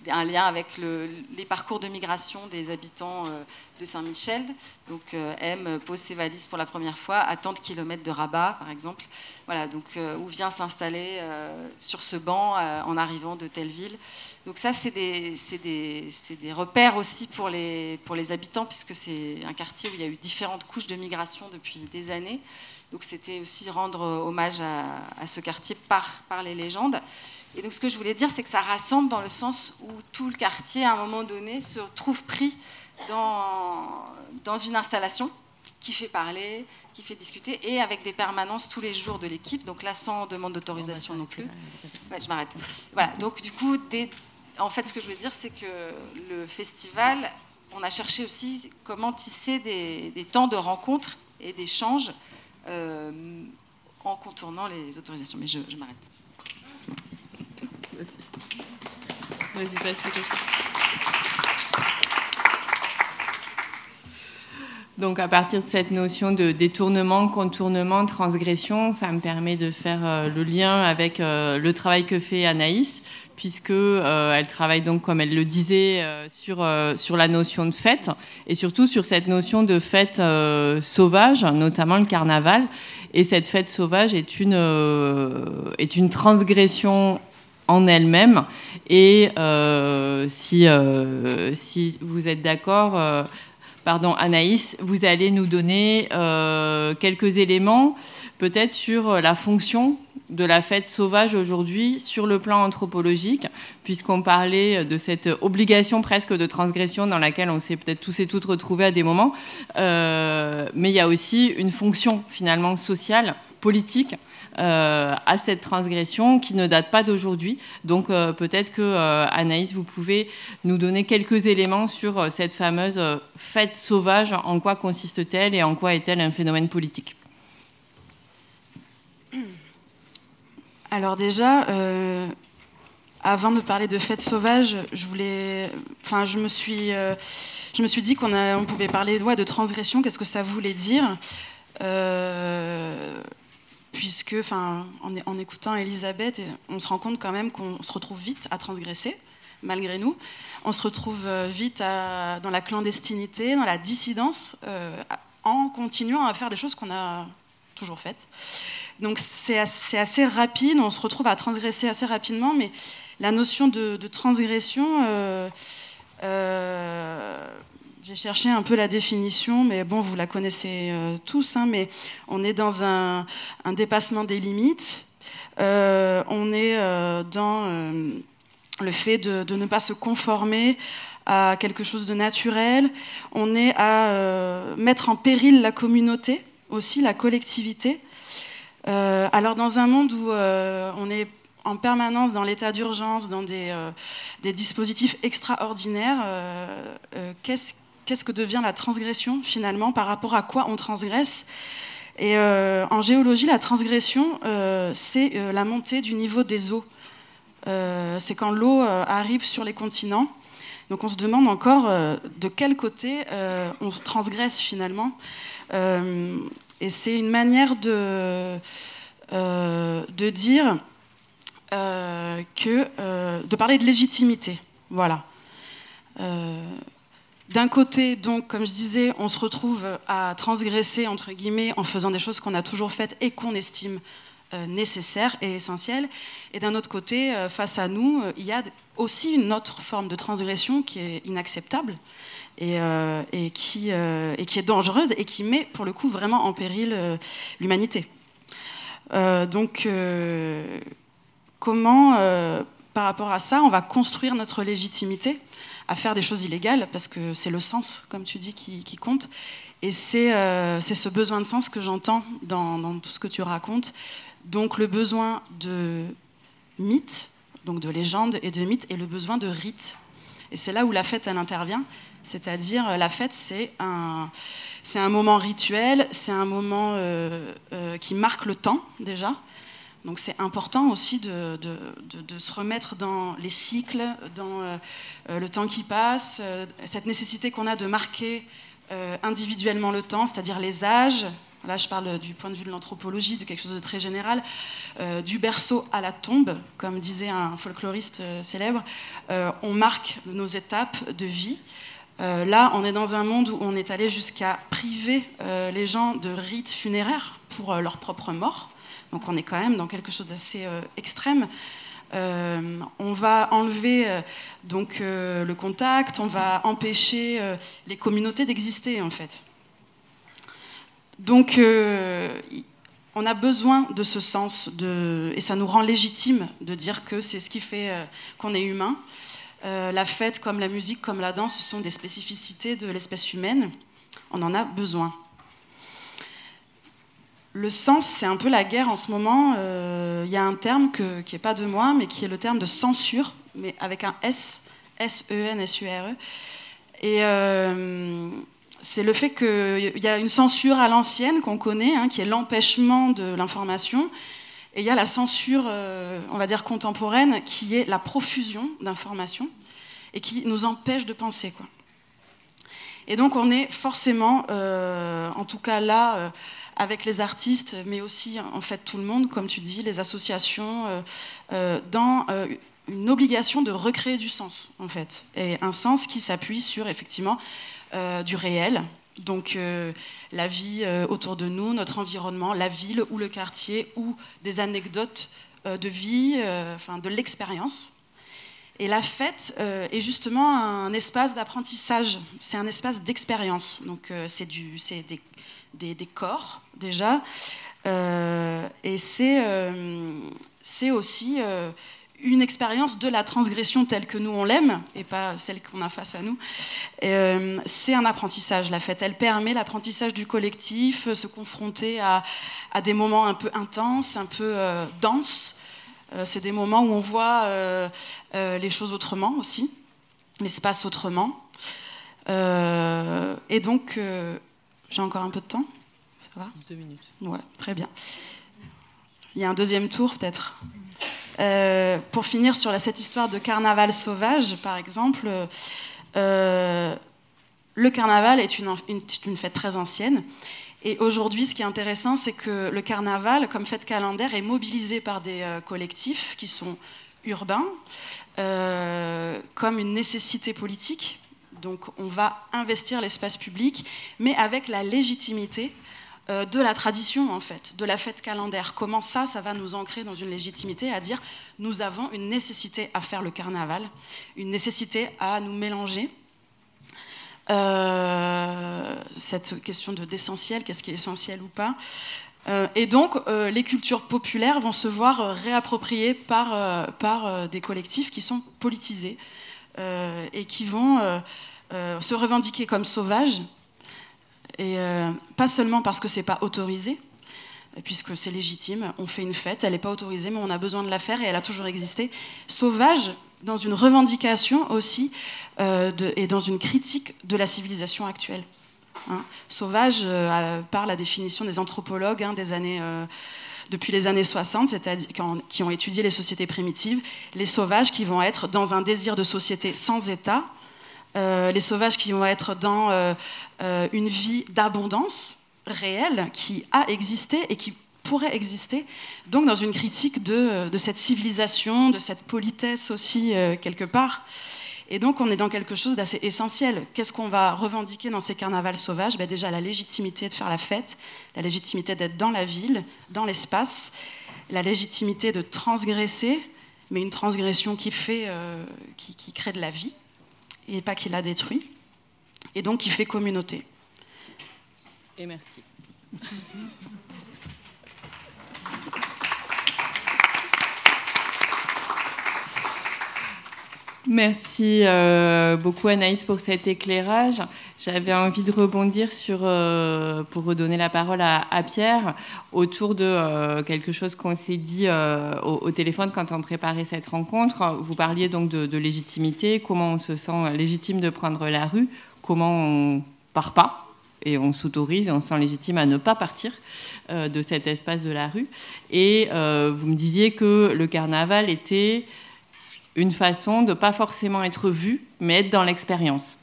un lien avec les parcours de migration des habitants euh, de Saint-Michel. Donc euh, M pose ses valises pour la première fois à tant de kilomètres de Rabat, par exemple. Voilà, donc euh, où vient s'installer sur ce banc en arrivant de telle ville. Donc ça, c'est des, repères aussi pour les, habitants, puisque c'est un quartier où il y a eu différentes couches de migration depuis des années. Donc c'était aussi rendre hommage à, ce quartier par les légendes. Et donc ce que je voulais dire, c'est que ça rassemble dans le sens où tout le quartier, à un moment donné, se trouve pris dans, dans une installation qui fait parler, qui fait discuter, et avec des permanences tous les jours de l'équipe, donc là sans demande d'autorisation non plus. Ouais, je m'arrête. Voilà, donc du coup, en fait, ce que je voulais dire, c'est que le festival, on a cherché aussi comment tisser des, temps de rencontre et d'échange euh, en contournant les autorisations. Mais je m'arrête. Donc à partir de cette notion de détournement, contournement, transgression, ça me permet de faire euh, le lien avec euh, le travail que fait Anaïs, puisque euh, elle travaille donc, comme elle le disait, sur, sur la notion de fête et surtout sur cette notion de fête sauvage, notamment le carnaval. Et cette fête sauvage est une, est une transgression en elle-même. Et euh, si, euh, si vous êtes d'accord, euh, pardon Anaïs, vous allez nous donner quelques éléments peut-être sur la fonction de la fête sauvage aujourd'hui sur le plan anthropologique, puisqu'on parlait de cette obligation presque de transgression dans laquelle on s'est peut-être tous et toutes retrouvés à des moments, mais il y a aussi une fonction finalement sociale, politique, euh, à cette transgression qui ne date pas d'aujourd'hui. Donc euh, peut-être que euh, Anaïs, vous pouvez nous donner quelques éléments sur cette fameuse fête sauvage. En quoi consiste-t-elle et en quoi est-elle un phénomène politique? Alors déjà, avant de parler de fête sauvage, je voulais, je me suis, dit qu'on on pouvait parler ouais, de transgression. Qu'est-ce que ça voulait dire? Puisque, enfin, en, écoutant Elisabeth, on se rend compte quand même qu'on se retrouve vite à transgresser, malgré nous. On se retrouve euh, vite dans la clandestinité, dans la dissidence, euh, en continuant à faire des choses qu'on a toujours faites. Donc c'est assez, rapide, on se retrouve à transgresser assez rapidement, mais la notion de, transgression, euh, j'ai cherché un peu la définition, mais bon, vous la connaissez euh, tous, hein, mais on est dans un, dépassement des limites, euh, on est euh, dans le fait de, ne pas se conformer à quelque chose de naturel, on est à mettre en péril la communauté, aussi la collectivité. alors dans un monde où on est en permanence dans l'état d'urgence, dans des, des, dispositifs extraordinaires, qu'est-ce qu'est-ce que devient la transgression finalement, par rapport à quoi on transgresse et en géologie, la transgression, c'est la montée du niveau des eaux. c'est quand l'eau arrive sur les continents donc on se demande encore euh, de quel côté euh, on transgresse finalement. Euh, et c'est une manière de, de dire que de parler de légitimité. Voilà. D'un côté, donc, comme je disais, on se retrouve à transgresser, entre guillemets, en faisant des choses qu'on a toujours faites et qu'on estime euh, nécessaire et essentiel. Et d'un autre côté, euh, face à nous, euh, il y a aussi une autre forme de transgression qui est inacceptable et, et, qui, et qui, est dangereuse et qui met pour le coup vraiment en péril l'humanité. donc, comment, par rapport à ça, on va construire notre légitimité à faire des choses illégales, parce que c'est le sens, comme tu dis, qui, compte. Et c'est ce besoin de sens que j'entends dans, tout ce que tu racontes, donc le besoin de mythes, donc de légendes et de mythes, et le besoin de rites. Et c'est là où la fête, elle intervient. C'est-à-dire, la fête, c'est un, un moment rituel, c'est un moment euh, euh, qui marque le temps, déjà. Donc c'est important aussi de, se remettre dans les cycles, dans euh, le temps qui passe, cette nécessité qu'on a de marquer individuellement le temps, c'est-à-dire les âges, Là, je parle du point de vue de l'anthropologie, de quelque chose de très général, euh, du berceau à la tombe, comme disait un folkloriste euh, célèbre. Euh, on marque nos étapes de vie. là, on est dans un monde où on est allé jusqu'à priver les gens de rites funéraires pour leur propre mort. Donc, on est quand même dans quelque chose d'assez extrême. on va enlever donc le contact, on va empêcher les communautés d'exister en fait. Donc, euh, on a besoin de ce sens, de, et ça nous rend légitime de dire que c'est ce qui fait euh, qu'on est humain. Euh, la fête, comme la musique, comme la danse, ce sont des spécificités de l'espèce humaine. On en a besoin. Le sens, c'est un peu la guerre en ce moment. Il y a un terme qui n'est pas de moi, mais qui est le terme de censure, mais avec un S, S-E-N-S-U-R-E. Et c'est le fait qu'il y a une censure à l'ancienne qu'on connaît, hein, qui est l'empêchement de l'information, et il y a la censure, euh, on va dire, contemporaine, qui est la profusion d'informations, et qui nous empêche de penser. Et donc on est forcément, euh, en tout cas là, euh, avec les artistes, mais aussi en fait tout le monde, comme tu dis, les associations, dans une obligation de recréer du sens, en fait, et un sens qui s'appuie sur effectivement euh, du réel. Donc euh, la vie euh, autour de nous, notre environnement, la ville ou le quartier, ou des anecdotes de vie, enfin de l'expérience. Et la fête est justement un espace d'apprentissage, c'est un espace d'expérience. Donc c'est des, des, corps déjà, et c'est aussi une expérience de la transgression telle que nous on l'aime et pas celle qu'on a face à nous. Euh, c'est un apprentissage, la fête. Elle permet l'apprentissage du collectif, euh, se confronter à, des moments un peu intenses, un peu euh, denses. c'est des moments où on voit les choses autrement aussi, l'espace autrement. et donc, j'ai encore un peu de temps Ça va Deux minutes. Ouais, très bien. Il y a un deuxième tour peut-être euh, pour finir sur cette histoire de carnaval sauvage, par exemple, euh, le carnaval est une, une, fête très ancienne. Et aujourd'hui, ce qui est intéressant, c'est que le carnaval, comme fête calendaire, est mobilisé par des euh, collectifs qui sont urbains, comme une nécessité politique. Donc on va investir l'espace public, mais avec la légitimité euh, de la tradition, en fait, de la fête calendaire. Comment ça, ça va nous ancrer dans une légitimité à dire nous avons une nécessité à faire le carnaval, une nécessité à nous mélanger. Euh, cette question de d'essentiel, qu'est-ce qui est essentiel ou pas. Euh, et donc, les cultures populaires vont se voir réappropriées par des collectifs qui sont politisés et qui vont se revendiquer comme sauvages, et euh, pas seulement parce que c'est pas autorisé, puisque c'est légitime. On fait une fête, elle n'est pas autorisée, mais on a besoin de la faire et elle a toujours existé. Sauvage, dans une revendication aussi euh, et dans une critique de la civilisation actuelle. Hein. Sauvage, euh, par la définition des anthropologues hein, des années, euh, depuis les années 60, c'est-à-dire qui ont étudié les sociétés primitives, les sauvages qui vont être dans un désir de société sans État, les sauvages qui vont être dans une vie d'abondance réelle qui a existé et qui pourrait exister, donc dans une critique de, de cette civilisation, de cette politesse aussi, quelque part. Et donc, on est dans quelque chose d'assez essentiel. Qu'est-ce qu'on va revendiquer dans ces carnavals sauvages? Ben Déjà, la légitimité de faire la fête, la légitimité d'être dans la ville, dans l'espace, la légitimité de transgresser, mais une transgression qui, fait, euh, qui, qui crée de la vie, et pas qui la détruit, et donc qui fait communauté. Et merci. Merci euh, beaucoup Anaïs pour cet éclairage. J'avais envie de rebondir sur, euh, pour redonner la parole à, Pierre, autour de euh, quelque chose qu'on s'est dit au, téléphone quand on préparait cette rencontre. Vous parliez donc de, légitimité, comment on se sent légitime de prendre la rue, comment on part pas et on s'autorise et on se sent légitime à ne pas partir de cet espace de la rue. Et vous me disiez que le carnaval était une façon de pas forcément être vu, mais être dans l'expérience.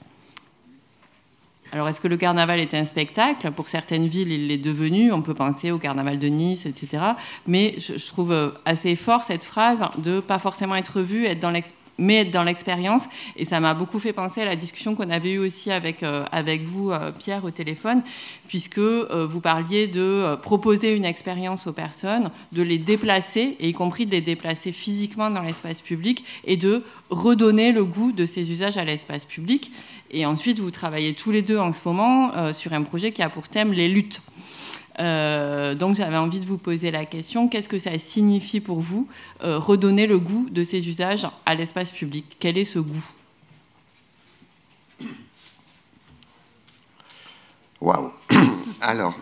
Alors, est-ce que le carnaval était un spectacle? Pour certaines villes, il l'est devenu. On peut penser au carnaval de Nice, etc. Mais je, trouve assez fort cette phrase de pas forcément être vu, être dans l'expérience mais être dans l'expérience. Et ça m'a beaucoup fait penser à la discussion qu'on avait eue aussi avec, euh, avec vous, euh, Pierre, au téléphone, puisque euh, vous parliez de proposer une expérience aux personnes, de les déplacer, et y compris de les déplacer physiquement dans l'espace public, et de redonner le goût de ces usages à l'espace public. Et ensuite, vous travaillez tous les deux en ce moment sur un projet qui a pour thème les luttes. Euh, donc j'avais envie de vous poser la question, qu'est-ce que ça signifie pour vous euh, redonner le goût de ces usages à l'espace public? Quel est ce goût? Waouh. Alors,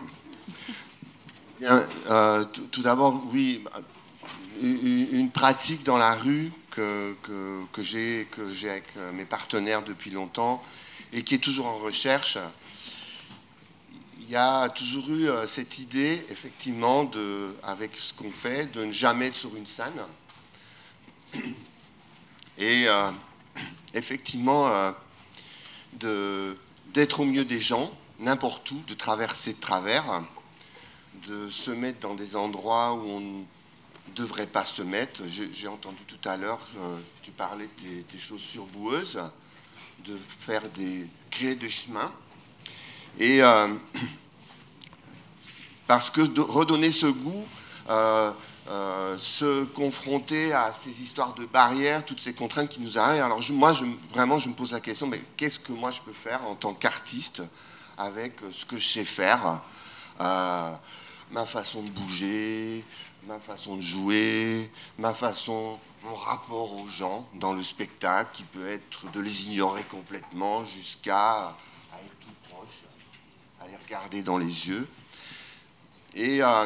euh, tout, d'abord, oui, une pratique dans la rue que, que, que j'ai avec mes partenaires depuis longtemps et qui est toujours en recherche, y a toujours eu euh, cette idée, effectivement, de, avec ce qu'on fait, de ne jamais être sur une scène. Et euh, effectivement, euh, d'être au milieu des gens, n'importe où, de traverser de travers, de se mettre dans des endroits où on ne devrait pas se mettre. J'ai entendu tout à l'heure, tu parlais des, chaussures boueuses, de faire des créer de chemin. Et parce que redonner ce goût, euh, euh, se confronter à ces histoires de barrières, toutes ces contraintes qui nous arrivent. Alors moi, vraiment, je me pose la question, mais qu'est-ce que moi je peux faire en tant qu'artiste avec ce que je sais faire euh, Ma façon de bouger, ma façon de jouer, ma façon, mon rapport aux gens dans le spectacle, qui peut être de les ignorer complètement jusqu'à être tout proche, à les regarder dans les yeux. Et euh,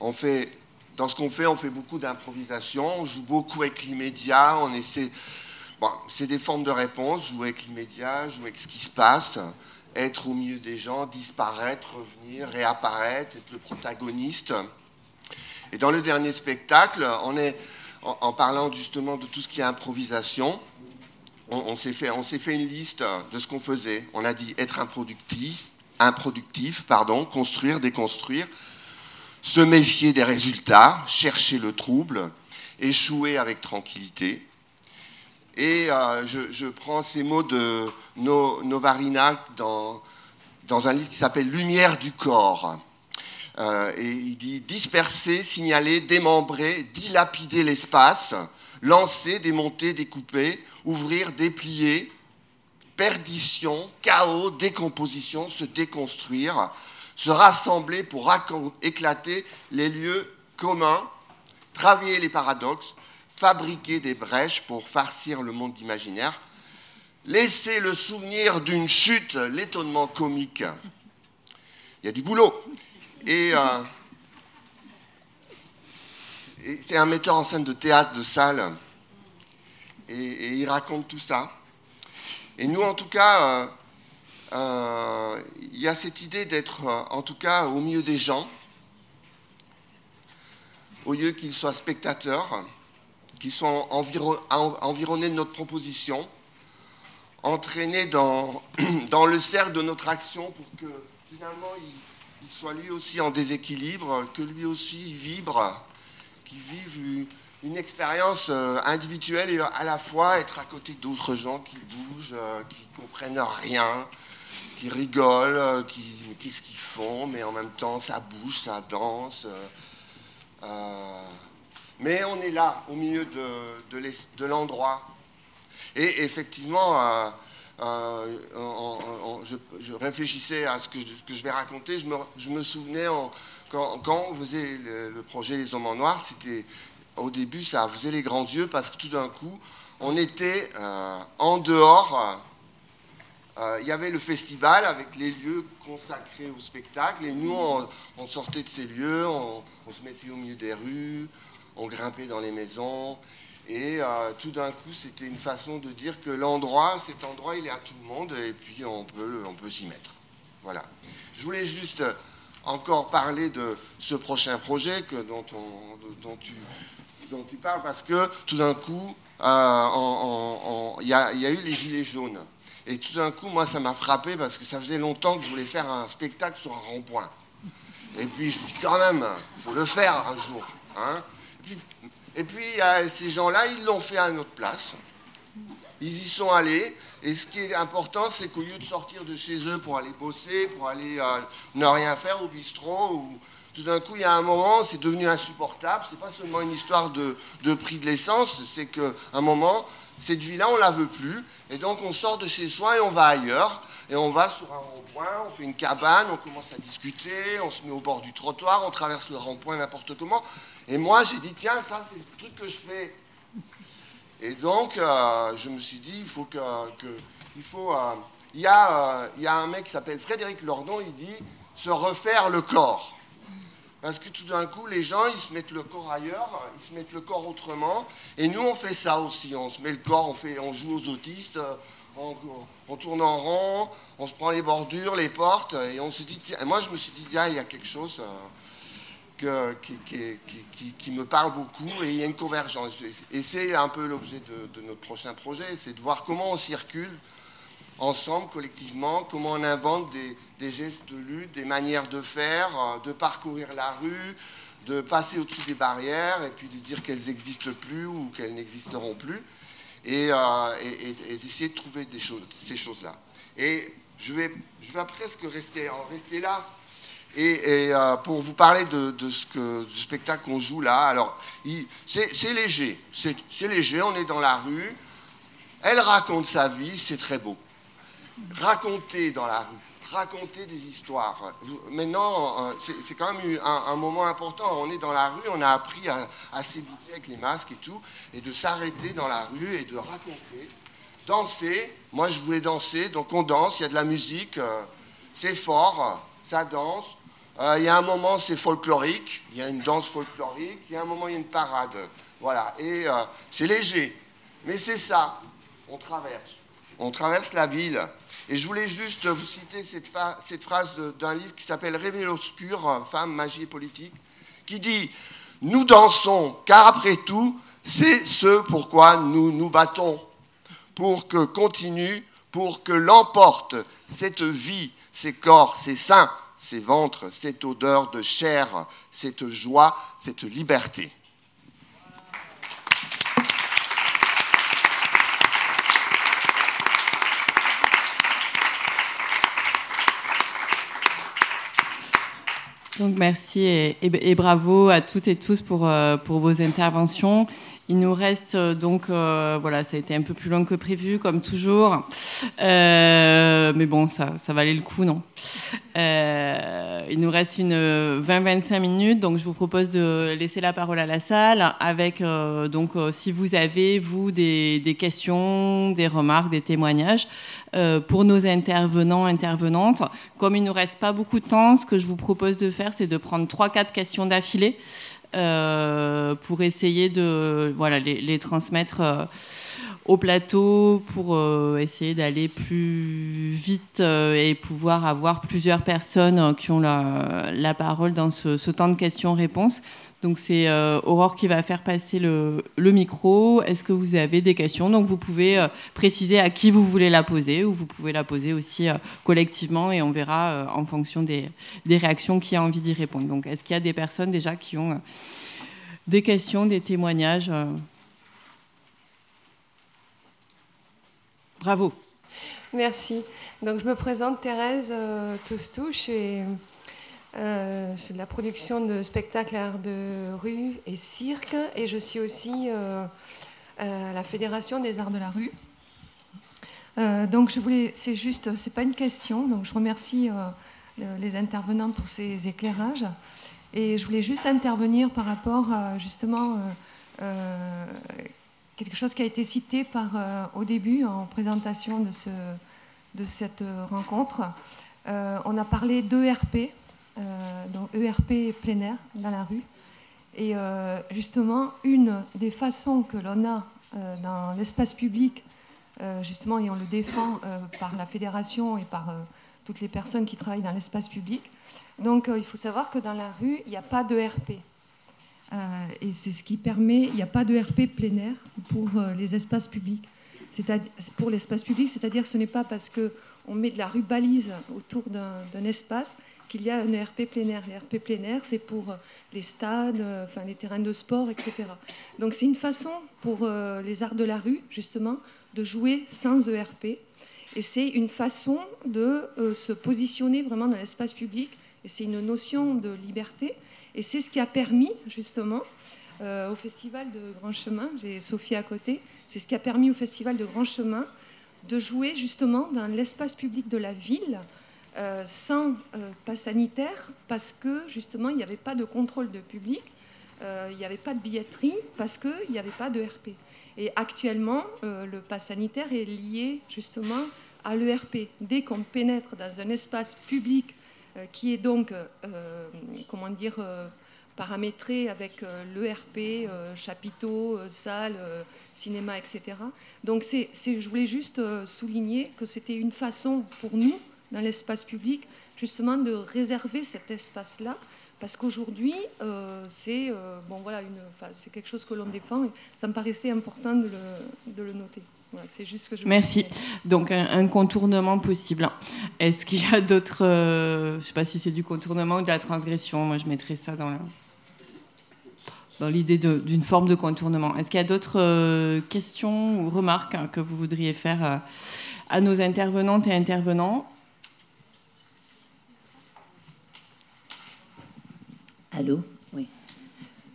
on fait, dans ce qu'on fait, on fait beaucoup d'improvisation, on joue beaucoup avec l'immédiat, on essaie. Bon, c'est des formes de réponse, jouer avec l'immédiat, jouer avec ce qui se passe, être au milieu des gens, disparaître, revenir, réapparaître, être le protagoniste. Et dans le dernier spectacle, on est, en, parlant justement de tout ce qui est improvisation, on, s'est fait, fait, une liste de ce qu'on faisait. On a dit être improductif, improductif, pardon, construire, déconstruire, se méfier des résultats, chercher le trouble, échouer avec tranquillité. Et euh, je, prends ces mots de Novarina dans, dans un livre qui s'appelle Lumière du corps. Euh, et il dit disperser, signaler, démembrer, dilapider l'espace, lancer, démonter, découper, ouvrir, déplier, perdition, chaos, décomposition, se déconstruire, se rassembler pour éclater les lieux communs, travailler les paradoxes, fabriquer des brèches pour farcir le monde imaginaire, laisser le souvenir d'une chute, l'étonnement comique. Il y a du boulot. Et, euh, c'est un metteur en scène de théâtre, de salle, et, il raconte tout ça. Et nous, en tout cas, il y a cette idée d'être, en tout cas, au milieu des gens, au lieu qu'ils soient spectateurs, qu'ils soient environnés de notre proposition, entraînés dans, dans le cercle de notre action pour que finalement il, soit lui aussi en déséquilibre, que lui aussi vibre, qu'il vive une, expérience euh, individuelle et à la fois être à côté d'autres gens qui bougent, euh, qui comprennent rien, qui rigolent, euh, qui qu'est-ce qu'ils font, mais en même temps ça bouge, ça danse. mais on est là, au milieu de, l'endroit et effectivement, je, réfléchissais à ce que je, vais raconter. Je me, souvenais, quand, on faisait le, projet Les Hommes en Noir, c'était au début, ça faisait les grands yeux parce que tout d'un coup, on était euh, en dehors. Il y avait le festival avec les lieux consacrés au spectacle et nous, on, sortait de ces lieux, on, se mettait au milieu des rues, on grimpait dans les maisons et euh, tout d'un coup, c'était une façon de dire que l'endroit, cet endroit, il est à tout le monde et puis on peut, on peut s'y mettre. Voilà. Je voulais juste encore parler de ce prochain projet que, dont, tu, tu parles parce que tout d'un coup, euh, il y, a eu les Gilets jaunes. Et tout d'un coup, moi, ça m'a frappé parce que ça faisait longtemps que je voulais faire un spectacle sur un rond-point. Et puis, je me dis quand même, il faut le faire un jour. Hein et puis, ces gens-là, ils l'ont fait à notre place. Ils y sont allés. Et ce qui est important, c'est qu'au lieu de sortir de chez eux pour aller bosser, pour aller euh, ne rien faire au bistrot, ou, tout d'un coup, il y a un moment, c'est devenu insupportable. C'est pas seulement une histoire de, prix de l'essence, c'est qu'à un moment, cette vie-là, on la veut plus. Et donc, on sort de chez soi et on va ailleurs. Et on va sur un rond-point, on fait une cabane, on commence à discuter, on se met au bord du trottoir, on traverse le rond-point n'importe comment. Et moi, j'ai dit, tiens, ça, c'est le truc que je fais. Et donc, euh, je me suis dit, il faut que. il faut. Euh, y, a, euh, il y a un mec qui s'appelle Frédéric Lordon, il dit se refaire le corps. Parce que tout d'un coup, les gens, ils se mettent le corps ailleurs, ils se mettent le corps autrement. Et nous, on fait ça aussi. On se met le corps, on, fait, on joue aux autistes, on, on, tourne en rond, on se prend les bordures, les portes. Et on se dit, moi, je me suis dit, il y a quelque chose qui, me parle beaucoup et il y a une convergence. Et c'est un peu l'objet de, notre prochain projet, c'est de voir comment on circule ensemble, collectivement, comment on invente des, gestes de lutte, des manières de faire, euh, de parcourir la rue, de passer au-dessus des barrières et puis de dire qu'elles n'existent plus ou qu'elles n'existeront plus et, euh, d'essayer de trouver ces choses-là. Et je vais, presque rester, en rester là et, euh, pour vous parler de, ce du spectacle qu'on joue là, alors c'est léger, c'est léger, on est dans la rue, elle raconte sa vie, c'est très beau. Raconter dans la rue, raconter des histoires. Maintenant, euh, c'est quand même un, moment important. On est dans la rue, on a appris à, s'éviter avec les masques et tout, et de s'arrêter dans la rue et de raconter. Danser, moi je voulais danser, donc on danse, il y a de la musique, euh, c'est fort, ça danse. Euh, il y a un moment, c'est folklorique, il y a une danse folklorique, il y a un moment, il y a une parade. Voilà, et c'est léger. Mais c'est ça, on traverse. On traverse la ville. Et je voulais juste vous citer cette, phrase d'un livre qui s'appelle Révél obscur, Femme, magie et politique, qui dit Nous dansons, car après tout, c'est ce pourquoi nous nous battons. Pour que continue, pour que l'emporte cette vie, ces corps, ces seins, ces ventres, cette odeur de chair, cette joie, cette liberté. Donc merci et, bravo à toutes et tous pour, euh, pour vos interventions. Il nous reste euh, donc, euh, voilà, ça a été un peu plus long que prévu, comme toujours. Euh, mais bon, ça, ça valait le coup, non? Il nous reste une 20-25 minutes, donc je vous propose de laisser la parole à la salle avec, donc, si vous avez, vous, des, des, questions, des remarques, des témoignages pour nos intervenants, intervenantes. Comme il ne nous reste pas beaucoup de temps, ce que je vous propose de faire, c'est de prendre 3-4 questions d'affilée. Pour essayer de voilà, les, transmettre au plateau pour essayer d'aller plus vite et pouvoir avoir plusieurs personnes qui ont la, parole dans ce temps de questions-réponses. Donc c'est euh, Aurore qui va faire passer le, micro. Est-ce que vous avez des questions? Donc vous pouvez euh, préciser à qui vous voulez la poser ou vous pouvez la poser aussi euh, collectivement et on verra en fonction des, réactions qui a envie d'y répondre. Donc est-ce qu'il y a des personnes déjà qui ont des questions, des témoignages Bravo. Merci. Donc je me présente Thérèse Toustouche et euh, de la production de spectacles art de rue et cirque et je suis aussi euh, à la Fédération des arts de la rue. Euh, donc je voulais, c'est juste, c'est pas une question, donc je remercie les intervenants pour ces éclairages et je voulais juste intervenir par rapport à justement quelque chose qui a été cité par, au début en présentation de, ce, de cette rencontre. on a parlé d'ERP, euh, dans ERP plein air dans la rue. Et euh, justement, une des façons que l'on a euh, dans l'espace public, justement, et on le défend par la fédération et par toutes les personnes qui travaillent dans l'espace public. Donc, il faut savoir que dans la rue, il n'y a pas d'ERP. et c'est ce qui permet, il n'y a pas d'ERP plein air pour les espaces publics. Pour l'espace public, c'est-à-dire ce n'est pas parce qu'on met de la rue balise autour d'un espace qu'il y a un ERP plein air. L'ERP plein air, c'est pour euh, les stades, euh, enfin, les terrains de sport, etc. Donc c'est une façon pour euh, les arts de la rue, justement, de jouer sans ERP. Et c'est une façon de se positionner vraiment dans l'espace public. Et c'est une notion de liberté. Et c'est ce qui a permis, justement, au Festival de Grand Chemin, j'ai Sophie à côté, c'est ce qui a permis au Festival de Grand Chemin de jouer justement dans l'espace public de la ville, euh, sans euh, pas sanitaire parce que justement il n'y avait pas de contrôle de public, euh, il n'y avait pas de billetterie parce qu'il n'y avait pas de RP. Et actuellement, le pass sanitaire est lié justement à l'ERP. Dès qu'on pénètre dans un espace public qui est donc, comment dire, paramétré avec l'ERP, chapiteau, salle, cinéma, etc. Donc je voulais juste souligner que c'était une façon pour nous dans l'espace public, justement de réserver cet espace-là, parce qu'aujourd'hui, euh, c'est euh, bon, voilà, c'est quelque chose que l'on défend, et ça me paraissait important de le, de le noter. Voilà, c'est juste que je Merci. Donc un, contournement possible. Est-ce qu'il y a d'autres, euh, je ne sais pas si c'est du contournement ou de la transgression, moi je mettrais ça dans dans l'idée d'une forme de contournement. Est-ce qu'il y a d'autres questions ou remarques que vous voudriez faire à nos intervenantes et intervenants? Allô? Oui.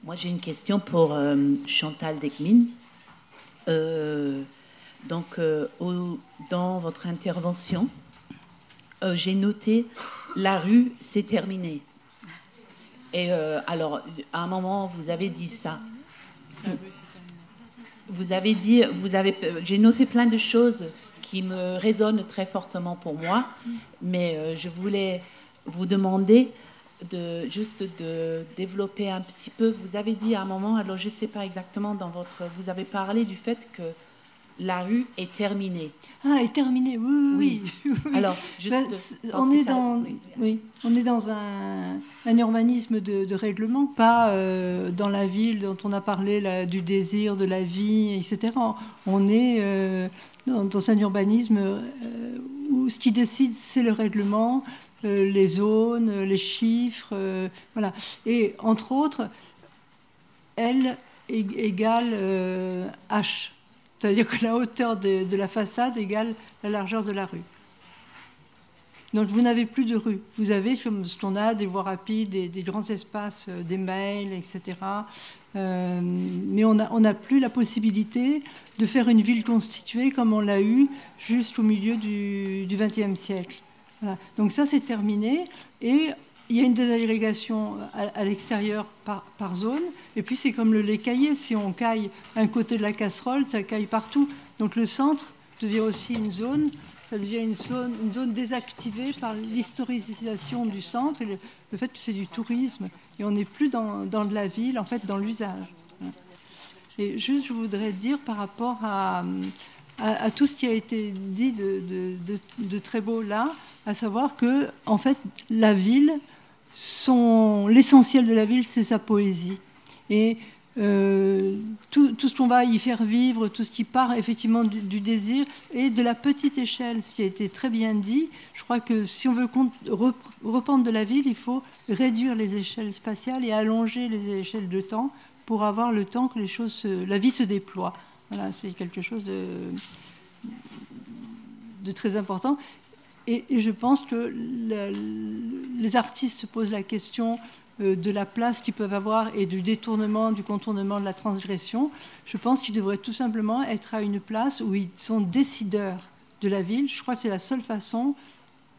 Moi, j'ai une question pour euh, Chantal Dekmin. Euh, donc, euh, dans votre intervention, j'ai noté la rue, c'est terminé. Et alors, à un moment, vous avez dit ça. Vous avez dit, vous avez, j'ai noté plein de choses qui me résonnent très fortement pour moi, mais je voulais vous demander de juste de développer un petit peu. Vous avez dit à un moment, alors je ne sais pas exactement dans votre, vous avez parlé du fait que la rue est terminée. Ah, est terminée, oui, oui. Alors, juste, ben, on, est dans, oui, on est dans un, un urbanisme de, de, règlement, pas euh, dans la ville dont on a parlé là, du désir, de la vie, etc. On est euh, dans, dans, un urbanisme euh, où ce qui décide, c'est le règlement, les zones, les chiffres, euh, voilà. Et entre autres, L égale euh, H, c'est-à-dire que la hauteur de, la façade égale la largeur de la rue. Donc vous n'avez plus de rue. Vous avez, comme ce qu'on a, des voies rapides, des, grands espaces, des mails, etc. mais on n'a plus la possibilité de faire une ville constituée comme on l'a eu jusqu'au milieu du XXe siècle. Donc ça, c'est terminé. Et il y a une désagrégation à, l'extérieur par, zone. Et puis, c'est comme le lait caillé. Si on caille un côté de la casserole, ça caille partout. Donc le centre devient aussi une zone ça devient une zone, une zone désactivée par l'historisation du centre et le, fait que c'est du tourisme. Et on n'est plus dans, dans, de la ville, en fait, dans l'usage. Et juste, je voudrais dire par rapport à, à, tout ce qui a été dit de, très beau là, à savoir que, en fait, la ville, l'essentiel de la ville, c'est sa poésie. Et euh, tout, ce qu'on va y faire vivre, tout ce qui part effectivement du, désir et de la petite échelle, ce qui a été très bien dit. Je crois que si on veut reprendre de la ville, il faut réduire les échelles spatiales et allonger les échelles de temps pour avoir le temps que les choses, la vie se déploie. Voilà, c'est quelque chose de, très important. Et, je pense que les artistes se posent la question euh, de la place qu'ils peuvent avoir et du détournement, du contournement de la transgression, je pense qu'ils devraient tout simplement être à une place où ils sont décideurs de la ville. Je crois que c'est la seule façon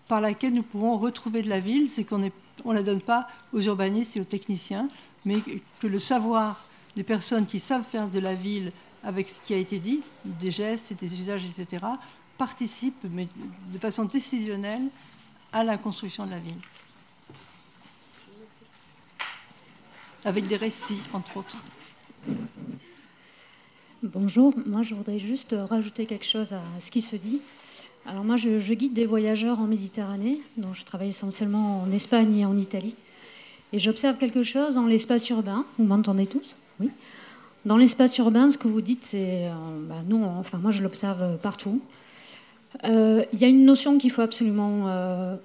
par laquelle nous pouvons retrouver de la ville, c'est qu'on ne la donne pas aux urbanistes et aux techniciens, mais que le savoir des personnes qui savent faire de la ville avec ce qui a été dit, des gestes et des usages, etc., participe, mais de façon décisionnelle, à la construction de la ville. avec des récits, entre autres. Bonjour, moi je voudrais juste rajouter quelque chose à ce qui se dit. Alors moi je, guide des voyageurs en Méditerranée, donc je travaille essentiellement en Espagne et en Italie. Et j'observe quelque chose dans l'espace urbain, vous m'entendez tous? Oui. Dans l'espace urbain, ce que vous dites, c'est... Euh, bah, non, enfin moi je l'observe partout. Euh, il y a une notion qu'il faut absolument euh,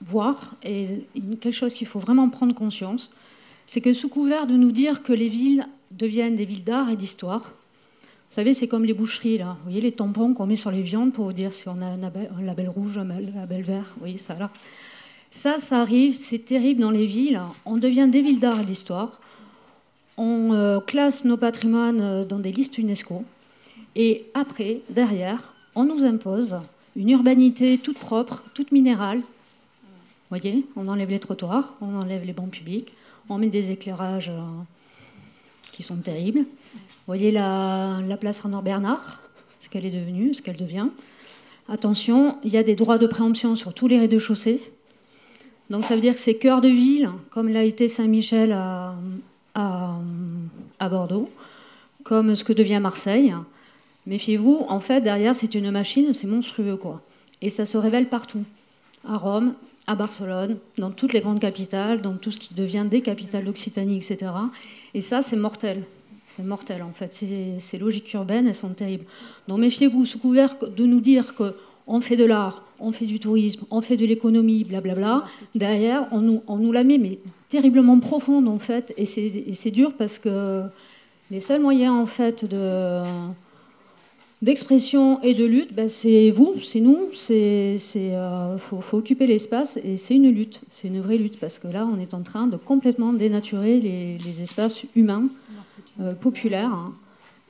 voir et quelque chose qu'il faut vraiment prendre conscience c'est que sous couvert de nous dire que les villes deviennent des villes d'art et d'histoire, vous savez, c'est comme les boucheries, là. Vous voyez les tampons qu'on met sur les viandes pour vous dire si on a un label, rouge, un label vert. Vous voyez ça, là. Ça, ça arrive, c'est terrible dans les villes. On devient des villes d'art et d'histoire. On euh, classe nos patrimoines euh, dans des listes UNESCO. Et après, derrière, on nous impose une urbanité toute propre, toute minérale. Vous voyez, on enlève les trottoirs, on enlève les bancs publics, on met des éclairages euh, qui sont terribles. Vous voyez la, place Renaud Bernard, ce qu'elle est devenue, ce qu'elle devient. Attention, il y a des droits de préemption sur tous les rez-de-chaussée. Donc ça veut dire que c'est cœur de ville, comme l'a été Saint-Michel à, à, Bordeaux, comme ce que devient Marseille. Méfiez-vous, en fait, derrière, c'est une machine, c'est monstrueux, quoi. Et ça se révèle partout. À Rome, à Barcelone, dans toutes les grandes capitales, dans tout ce qui devient des capitales d'Occitanie, etc. Et ça, c'est mortel. C'est mortel, en fait. Ces logiques urbaines, elles sont terribles. Donc méfiez-vous, sous couvert de nous dire qu'on fait de l'art, on fait du tourisme, on fait de l'économie, blablabla, derrière, on nous, on nous la met, mais terriblement profonde, en fait. Et c'est dur parce que les seuls moyens, en fait, de d'expression et de lutte, ben, c'est vous, c'est nous, c'est euh, faut, occuper l'espace et c'est une lutte, c'est une vraie lutte parce que là on est en train de complètement dénaturer les, espaces humains euh, populaires hein,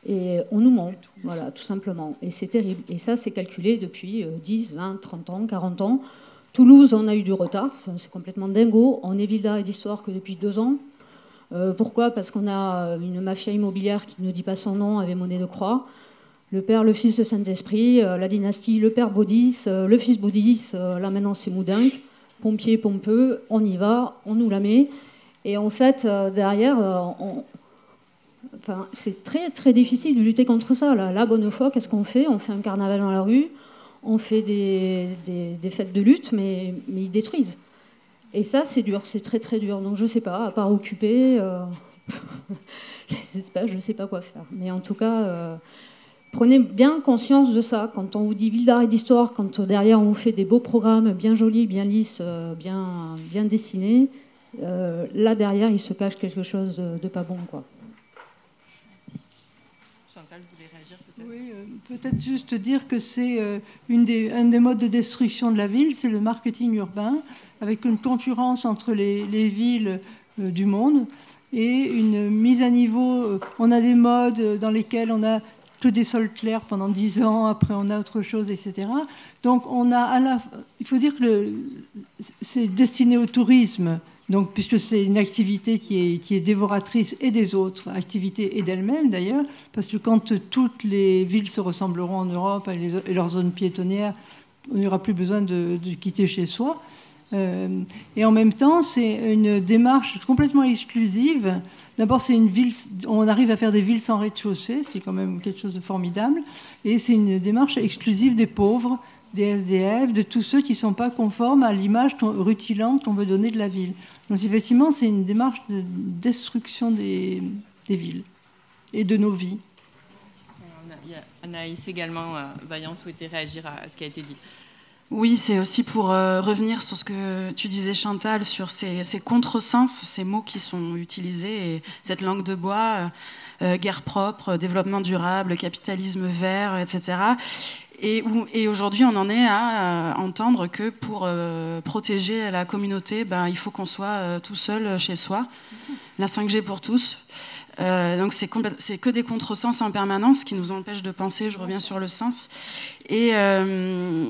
et on nous ment, voilà, tout simplement. Et c'est terrible. Et ça c'est calculé depuis 10, 20, 30 ans, 40 ans. Toulouse, on a eu du retard, c'est complètement dingo. On est ville et d'histoire que depuis deux ans. Euh, pourquoi? Parce qu'on a une mafia immobilière qui ne dit pas son nom, avec monnaie de croix le Père, le Fils, le Saint-Esprit, euh, la dynastie, le Père Baudis, euh, le Fils Baudis, euh, là maintenant c'est Moudinque, pompier, pompeux, on y va, on nous la met. Et en fait, derrière, c'est très très difficile de lutter contre ça. Là. La bonne foi, qu'est-ce qu'on fait? On fait un carnaval dans la rue, on fait des, des, fêtes de lutte, mais, ils détruisent. Et ça, c'est dur, c'est très très dur. Donc je sais pas, à part occuper les espaces, je sais pas quoi faire. Mais en tout cas Prenez bien conscience de ça. Quand on vous dit ville d'art et d'histoire, quand derrière on vous fait des beaux programmes bien jolis, bien lisses, euh, bien, bien dessinés, euh, là derrière il se cache quelque chose de, pas bon. Quoi. Chantal, voulez réagir peut-être? Oui, euh, peut-être juste dire que c'est une des, un des modes de destruction de la ville, c'est le marketing urbain, avec une concurrence entre les, les villes du monde et une mise à niveau. On a des modes dans lesquels on a des sols clairs pendant dix ans, après on a autre chose, etc. Donc on a à la, il faut dire que c'est destiné au tourisme, donc puisque c'est une activité qui est, dévoratrice et des autres activités et d'elle-même d'ailleurs, parce que quand toutes les villes se ressembleront en Europe et, leurs zones piétonnières, on n'aura plus besoin de, de, quitter chez soi. Euh, et en même temps, c'est une démarche complètement exclusive. D'abord, c'est une ville, on arrive à faire des villes sans rez-de-chaussée, ce qui est quand même quelque chose de formidable. Et c'est une démarche exclusive des pauvres, des SDF, de tous ceux qui ne sont pas conformes à l'image rutilante qu'on veut donner de la ville. Donc effectivement, c'est une démarche de destruction des, des villes et de nos vies. Anaïs également, euh, Vaillant, souhaitait réagir à ce qui a été dit. Oui, c'est aussi pour euh, revenir sur ce que tu disais, Chantal, sur ces, ces contresens, ces mots qui sont utilisés, et cette langue de bois, euh, euh, guerre propre, développement durable, capitalisme vert, etc. Et, aujourd'hui, on en est à entendre que pour protéger la communauté, ben, il faut qu'on soit tout seul chez soi. La 5G pour tous. Euh, donc c'est que des contresens en permanence qui nous empêchent de penser. Je reviens sur le sens. Et, euh,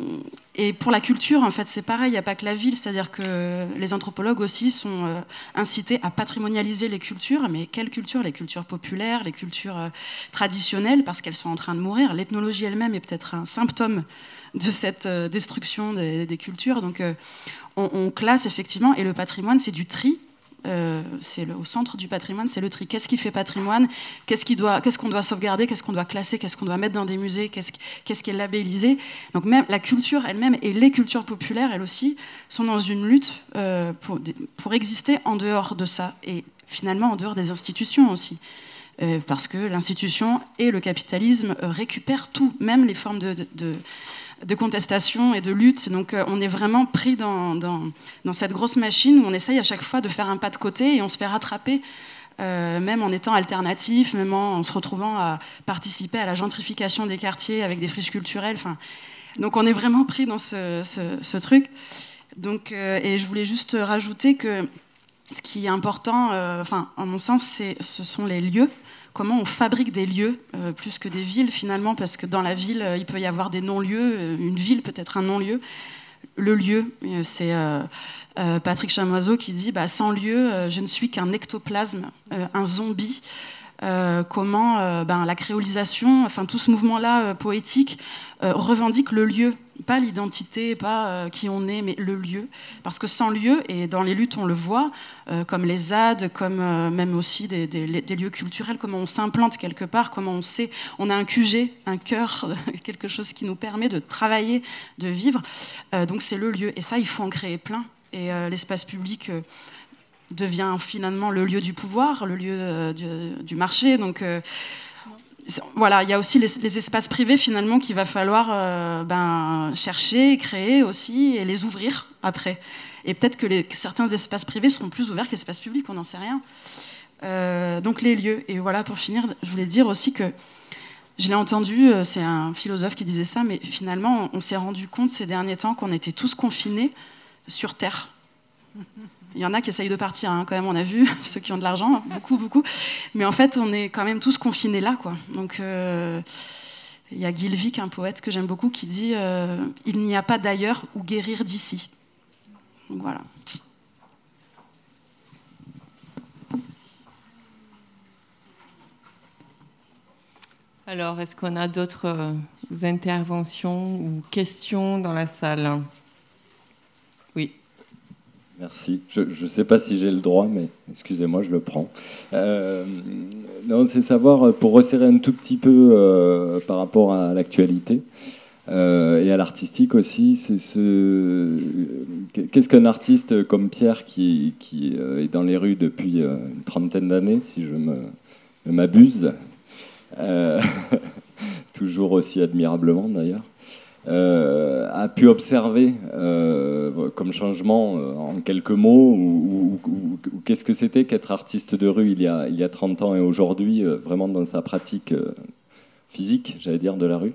et pour la culture, en fait, c'est pareil. Il n'y a pas que la ville. C'est-à-dire que les anthropologues aussi sont euh, incités à patrimonialiser les cultures. Mais quelles cultures? Les cultures populaires, les cultures traditionnelles, parce qu'elles sont en train de mourir. L'ethnologie elle-même est peut-être un symptôme de cette destruction des, cultures. Donc on, on classe effectivement. Et le patrimoine, c'est du tri euh, c'est au centre du patrimoine, c'est le tri. Qu'est-ce qui fait patrimoine? Qu'est-ce qu'on doit, sauvegarder? Qu'est-ce qu'on doit classer? Qu'est-ce qu'on doit mettre dans des musées? Qu'est-ce, qu'est-ce qui est labellisé? Donc même la culture elle-même et les cultures populaires, elles aussi, sont dans une lutte euh, pour, exister en dehors de ça et finalement en dehors des institutions aussi. Euh, parce que l'institution et le capitalisme récupèrent tout, même les formes de contestation et de lutte. Donc euh, on est vraiment pris dans, dans, cette grosse machine où on essaye à chaque fois de faire un pas de côté et on se fait rattraper. Euh, même en étant alternatif, même en, se retrouvant à participer à la gentrification des quartiers avec des friches culturelles. Enfin, donc on est vraiment pris dans ce, truc. Donc, euh, et je voulais juste rajouter que ce qui est important, enfin, en mon sens, ce sont les lieux comment on fabrique des lieux euh, plus que des villes finalement, parce que dans la ville, euh, il peut y avoir des non-lieux, euh, une ville peut être un non-lieu. Le lieu, c'est Patrick Chamoiseau qui dit bah, Sans lieu, je ne suis qu'un ectoplasme, un zombie. comment ben, la créolisation, enfin tout ce mouvement-là poétique revendique le lieu, pas l'identité, pas euh, qui on est, mais le lieu. Parce que sans lieu, et dans les luttes on le voit, euh, comme les ZAD, comme euh, même aussi des, lieux culturels, comment on s'implante quelque part, comment on sait, on a un QG, un cœur, quelque chose qui nous permet de travailler, de vivre. donc c'est le lieu, et ça il faut en créer plein. Et l'espace public devient finalement le lieu du pouvoir, le lieu du, du, marché. Donc voilà, il y a aussi les, espaces privés finalement qu'il va falloir euh, ben, chercher, créer aussi et les ouvrir après. Et peut-être que certains espaces privés seront plus ouverts que les espaces publics, on n'en sait rien. Euh, donc les lieux. Et voilà, pour finir, je voulais dire aussi que je l'ai entendu, euh, c'est un philosophe qui disait ça, mais finalement, on s'est rendu compte ces derniers temps qu'on était tous confinés sur Terre. Il y en a qui essayent de partir, hein, quand même, on a vu, ceux qui ont de l'argent, beaucoup, beaucoup. Mais en fait, on est quand même tous confinés là, quoi. Donc, euh, il y a Gilvik, un poète que j'aime beaucoup, qui dit euh, Il n'y a pas d'ailleurs où guérir d'ici. Donc voilà. Alors, est-ce qu'on a d'autres euh, interventions ou questions dans la salle? Merci. Je ne sais pas si j'ai le droit, mais excusez-moi, je le prends. Euh, non, c'est savoir, pour resserrer un tout petit peu euh, par rapport à l'actualité euh, et à l'artistique aussi, c'est ce... Qu'est-ce qu'un artiste comme Pierre qui, qui est dans les rues depuis une trentaine d'années, si je m'abuse, toujours aussi admirablement d'ailleurs euh, a pu observer euh, comme changement euh, en quelques mots ou, qu'est-ce que c'était qu'être artiste de rue il y a, il y a 30 ans et aujourd'hui, vraiment dans sa pratique physique, j'allais dire, de la rue.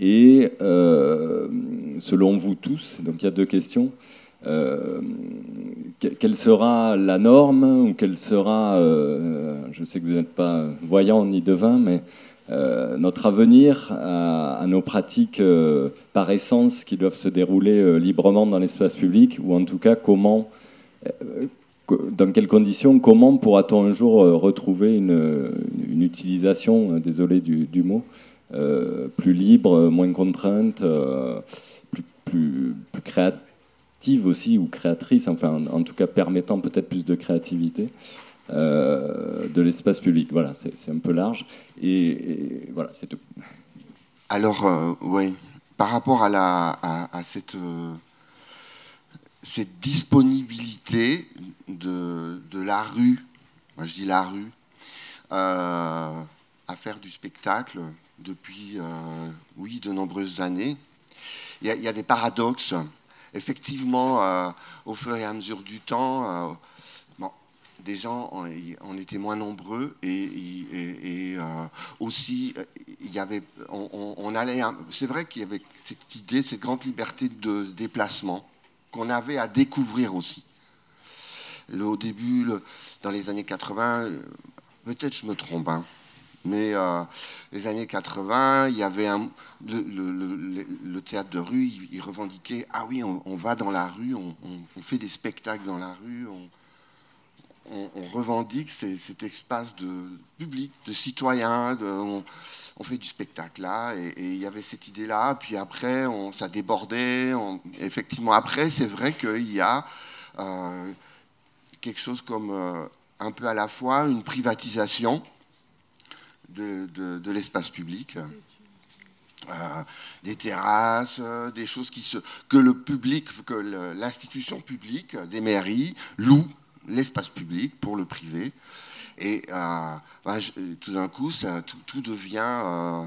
Et selon vous tous, donc il y a deux questions. quelle sera la norme ou quelle sera, je sais que vous n'êtes pas voyant ni devin, mais euh, notre avenir à, nos pratiques euh, par essence qui doivent se dérouler euh, librement dans l'espace public, ou en tout cas comment, dans quelles conditions, comment pourra-t-on un jour retrouver une, utilisation, désolé du, mot, plus libre, moins contrainte, plus, créative aussi, ou créatrice, enfin en, tout cas permettant peut-être plus de créativité. De l'espace public. Voilà, c'est un peu large. Et, voilà, c'est tout. Alors, oui, par rapport à, la, à, cette, cette disponibilité de, de, la rue, moi je dis la rue, euh, à faire du spectacle depuis, euh, oui, de nombreuses années. Il y, a, des paradoxes. Effectivement, euh, au fur et à mesure du temps, des gens, on, était moins nombreux et, aussi, il y avait, on, on allait. C'est vrai qu'il y avait cette idée, cette grande liberté de déplacement qu'on avait à découvrir aussi. au début, dans les années 80, peut-être je me trompe, hein, mais euh, les années 80, il y avait le, théâtre de rue, il, revendiquait ah oui, on, va dans la rue, on, fait des spectacles dans la rue, on, revendique cet espace de public, de citoyen, on, fait du spectacle là, et, il y avait cette idée-là. Puis après, ça débordait. effectivement, après, c'est vrai qu'il y a euh, quelque chose comme euh, un peu à la fois une privatisation de, l'espace public. Euh, des terrasses, des choses qui se, que le public, que l'institution publique, des mairies, loue l'espace public pour le privé. Et euh, bah, tout d'un coup, tout, devient...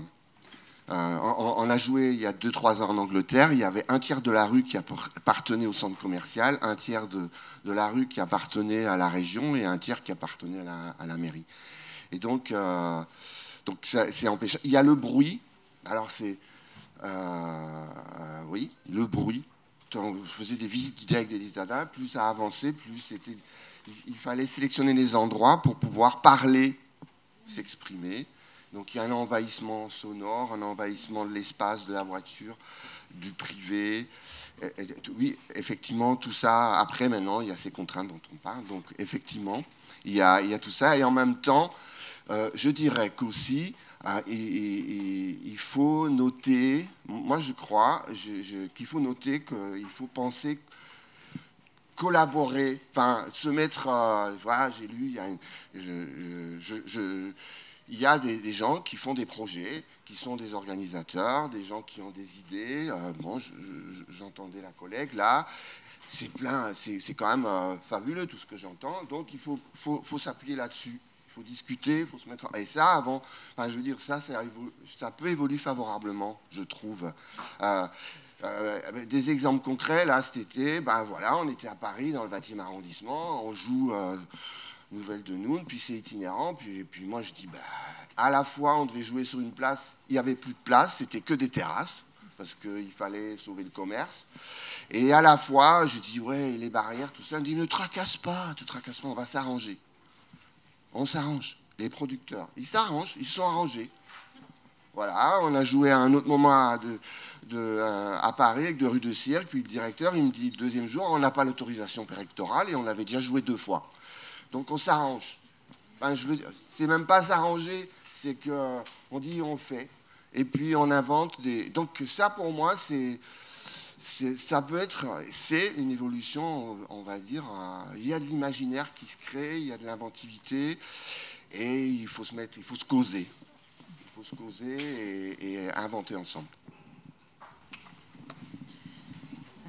on, a joué il y a 2-3 ans en Angleterre, il y avait un tiers de la rue qui appartenait au centre commercial, un tiers de, de la rue qui appartenait à la région et un tiers qui appartenait à la, à la mairie. Et donc, donc c'est empêché. Il y a le bruit. Alors c'est euh, oui, le bruit. Quand je faisais des visites guidées avec des data, plus ça avançait, plus c'était. Il fallait sélectionner les endroits pour pouvoir parler, s'exprimer. Donc il y a un envahissement sonore, un envahissement de l'espace, de la voiture, du privé. oui, effectivement, tout ça. Après, maintenant, il y a ces contraintes dont on parle. Donc effectivement, il y a, il y a tout ça. Et en même temps, euh, je dirais qu'aussi, euh, il faut noter, moi je crois qu'il faut noter qu'il faut penser collaborer, enfin se mettre, euh, voilà, j'ai lu, il y a, il des, gens qui font des projets, qui sont des organisateurs, des gens qui ont des idées. bon, j'entendais la collègue là, c'est plein, c'est quand même fabuleux tout ce que j'entends, donc il faut, faut, s'appuyer là-dessus faut discuter, il faut se mettre. Et ça, avant, je veux dire, ça, ça, peut évoluer favorablement, je trouve. Euh, des exemples concrets, là, cet été, ben voilà, on était à Paris, dans le 20e arrondissement, on joue euh, Nouvelle de Noun, puis c'est itinérant, puis, puis moi je dis, ben, à la fois, on devait jouer sur une place, il n'y avait plus de place, c'était que des terrasses, parce qu'il fallait sauver le commerce. Et à la fois, je dis, ouais, les barrières, tout ça, on dit, ne tracasse pas, te tracasse pas, on va s'arranger on s'arrange. Les producteurs, ils s'arrangent, ils sont arrangés. Voilà, on a joué à un autre moment à, euh, Paris avec de rue de Cirque, puis le directeur, il me dit, deuxième jour, on n'a pas l'autorisation prérectorale et on avait déjà joué deux fois. Donc on s'arrange. Enfin, je veux c'est même pas s'arranger, c'est qu'on dit on fait. Et puis on invente des. Donc ça pour moi, c'est ça peut être, c'est une évolution, on va dire, euh, il y a de l'imaginaire qui se crée, il y a de l'inventivité, et il faut se mettre, il faut se causer, se causer et, inventer ensemble.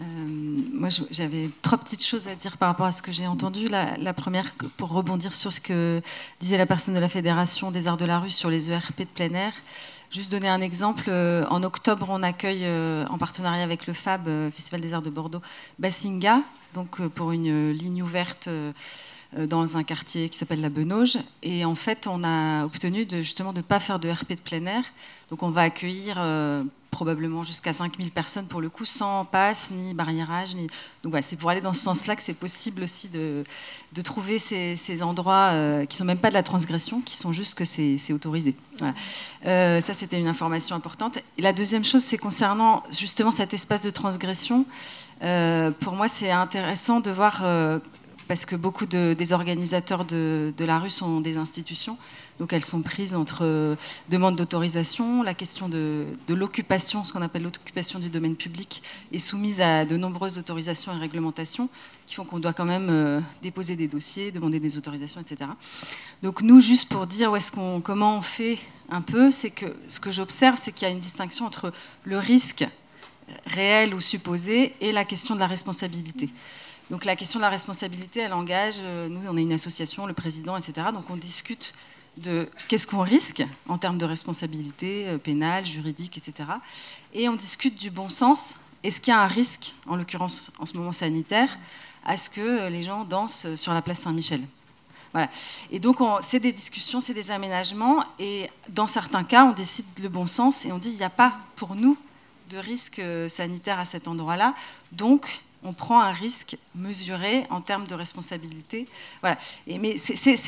Euh, moi, j'avais trois petites choses à dire par rapport à ce que j'ai entendu. La, première, pour rebondir sur ce que disait la personne de la Fédération des Arts de la Rue sur les ERP de plein air. Juste donner un exemple, euh, en octobre, on accueille euh, en partenariat avec le FAB, Festival des Arts de Bordeaux, Bassinga, donc pour une ligne ouverte dans un quartier qui s'appelle la Benauge. Et en fait, on a obtenu justement de ne pas faire de RP de plein air. Donc on va accueillir probablement jusqu'à 5000 personnes pour le coup, sans passe, ni barriérage. Ni... Donc voilà, c'est pour aller dans ce sens-là que c'est possible aussi de, trouver ces, endroits euh, qui ne sont même pas de la transgression, qui sont juste que c'est autorisé. Voilà. Euh, ça, c'était une information importante. Et la deuxième chose, c'est concernant justement cet espace de transgression. Euh, pour moi, c'est intéressant de voir parce que beaucoup de, des organisateurs de, la rue sont des institutions. Donc elles sont prises entre euh, demande d'autorisation, la question de, l'occupation, ce qu'on appelle l'occupation du domaine public, est soumise à de nombreuses autorisations et réglementations qui font qu'on doit quand même euh, déposer des dossiers, demander des autorisations, etc. Donc nous, juste pour dire comment on fait un peu, c'est que ce que j'observe, c'est qu'il y a une distinction entre le risque réel ou supposé et la question de la responsabilité. Donc la question de la responsabilité, elle engage, euh, nous on est une association, le président, etc. Donc on discute de qu'est-ce qu'on risque en termes de responsabilité euh, pénale, juridique, etc. Et on discute du bon sens. Est-ce qu'il y a un risque, en l'occurrence en ce moment sanitaire, à ce que euh, les gens dansent sur la place Saint-Michel? Voilà. Et donc, c'est des discussions, c'est des aménagements. Et dans certains cas, on décide le bon sens et on dit il n'y a pas pour nous de risque sanitaire à cet endroit-là. Donc, on prend un risque mesuré en termes de responsabilité. Voilà. Mais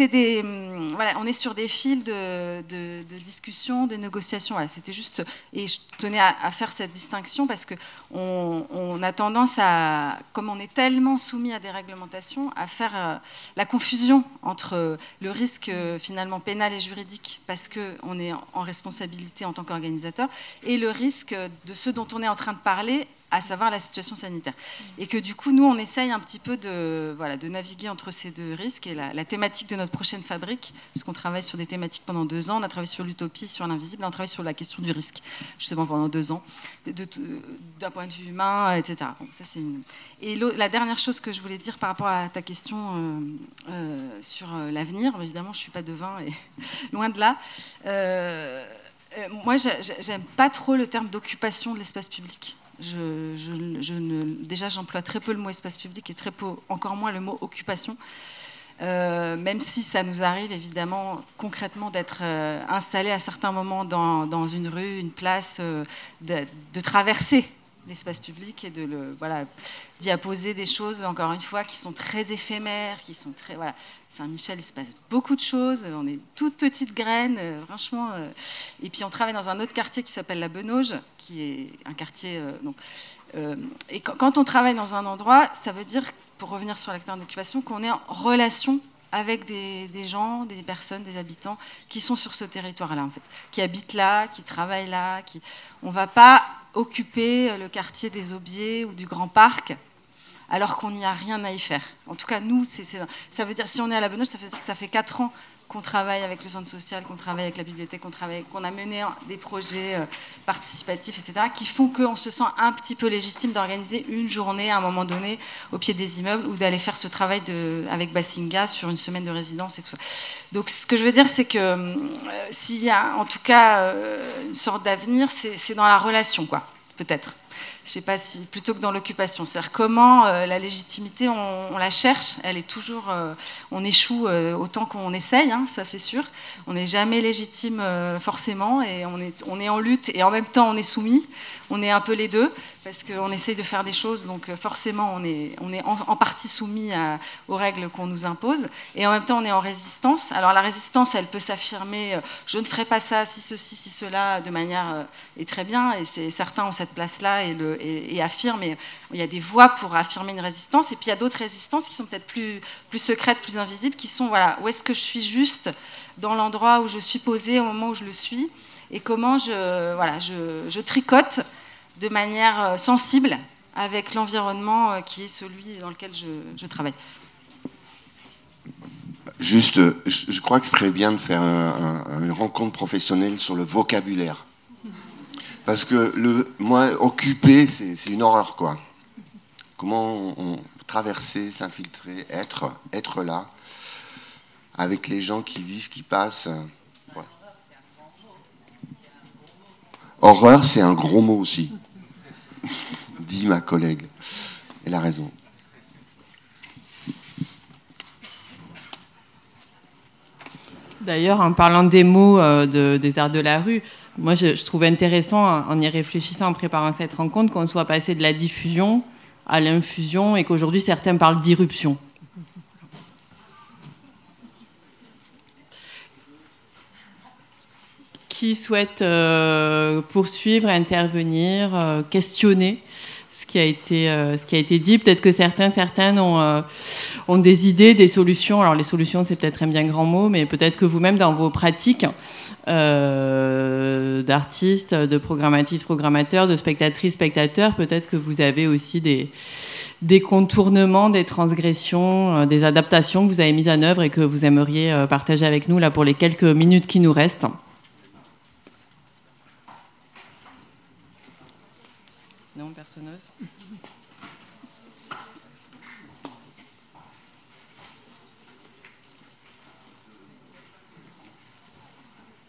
des, hum, voilà, on est sur des fils de, de, discussion, de négociations. Voilà, C'était juste, et je tenais à, faire cette distinction parce que on, a tendance à, comme on est tellement soumis à des réglementations, à faire euh, la confusion entre le risque euh, finalement pénal et juridique parce que on est en responsabilité en tant qu'organisateur et le risque de ce dont on est en train de parler à savoir la situation sanitaire. Et que du coup, nous, on essaye un petit peu de, voilà, de naviguer entre ces deux risques. Et la, thématique de notre prochaine fabrique, parce qu'on travaille sur des thématiques pendant deux ans, on a travaillé sur l'utopie, sur l'invisible, on travaille sur la question du risque, justement pendant deux ans, d'un point de vue humain, etc. ça. Et la dernière chose que je voulais dire par rapport à ta question euh, euh, sur euh, l'avenir, évidemment, je ne suis pas devin, et loin de là. moi, j'aime pas trop le terme d'occupation de l'espace public. Déjà, j'emploie très peu le mot espace public et très peu, encore moins le mot occupation. Euh, même si ça nous arrive évidemment concrètement d'être euh, installé à certains moments dans, une rue, une place, euh, de, traverser l'espace public et de le voilà d'y apposer des choses encore une fois qui sont très éphémères, qui sont très voilà Saint-Michel il se passe beaucoup de choses, on est toutes petites graines, franchement et puis on travaille dans un autre quartier qui s'appelle la Benauge qui est un quartier. Euh, euh, et quand, on travaille dans un endroit, ça veut dire, pour revenir sur l'acteur d'occupation, qu'on est en relation avec des, gens, des personnes, des habitants qui sont sur ce territoire-là, en fait, qui habitent là, qui travaillent là. Qui... On ne va pas occuper le quartier des Aubiers ou du Grand Parc alors qu'on n'y a rien à y faire. En tout cas, nous, ça veut dire, si on est à la Benoche, ça veut dire que ça fait 4 ans qu'on travaille avec le centre social, qu'on travaille avec la bibliothèque, qu'on travaille, qu'on a mené des projets euh, participatifs, etc., qui font qu'on se sent un petit peu légitime d'organiser une journée à un moment donné au pied des immeubles ou d'aller faire ce travail de, avec Bassinga sur une semaine de résidence et tout ça. Donc ce que je veux dire, c'est que euh, s'il y a en tout cas euh, une sorte d'avenir, c'est dans la relation, quoi, peut-être je sais pas si plutôt que dans l'occupation. Comment euh, la légitimité, on, la cherche, elle est toujours, euh, on échoue euh, autant qu'on essaye, hein, ça c'est sûr. On n'est jamais légitime forcément et on est, on est en lutte et en même temps on est soumis. On est un peu les deux parce qu'on essaye de faire des choses, donc forcément on est, on est en, partie soumis aux règles qu'on nous impose et en même temps on est en résistance. Alors la résistance, elle peut s'affirmer, je ne ferai pas ça, si ceci, si cela, de manière et très bien. Et certains ont cette place-là et affirme. Il y a des voies pour affirmer une résistance. Et puis il y a d'autres résistances qui sont peut-être plus, plus secrètes, plus invisibles, qui sont voilà, où est-ce que je suis juste dans l'endroit où je suis posée au moment où je le suis et comment je, voilà, je, tricote de manière euh, sensible avec l'environnement euh, qui est celui dans lequel je, travaille. Juste, je, crois que ce serait bien de faire une rencontre professionnelle sur le vocabulaire. Parce que le, moi, occuper, c'est une horreur, quoi. Comment on, traverser, s'infiltrer, être, être là, avec les gens qui vivent, qui passent. Horreur, c'est un gros mot aussi, dit ma collègue. Elle a raison. D'ailleurs, en parlant des mots euh, de, des arts de la rue, moi, je, trouve intéressant, en y réfléchissant, en préparant cette rencontre, qu'on soit passé de la diffusion à l'infusion et qu'aujourd'hui, certains parlent d'irruption. Qui souhaite euh, poursuivre, intervenir, euh, questionner qui a été, ce qui a été dit? Peut-être que certains, certaines ont des idées, des solutions. Alors les solutions, c'est peut-être un bien grand mot, mais peut-être que vous-même, dans vos pratiques d'artistes, de programmatistes, programmateurs, de spectatrices, spectateurs, peut-être que vous avez aussi des, des contournements, des transgressions, euh, des adaptations que vous avez mises en œuvre et que vous aimeriez euh, partager avec nous là pour les quelques minutes qui nous restent. Non, personne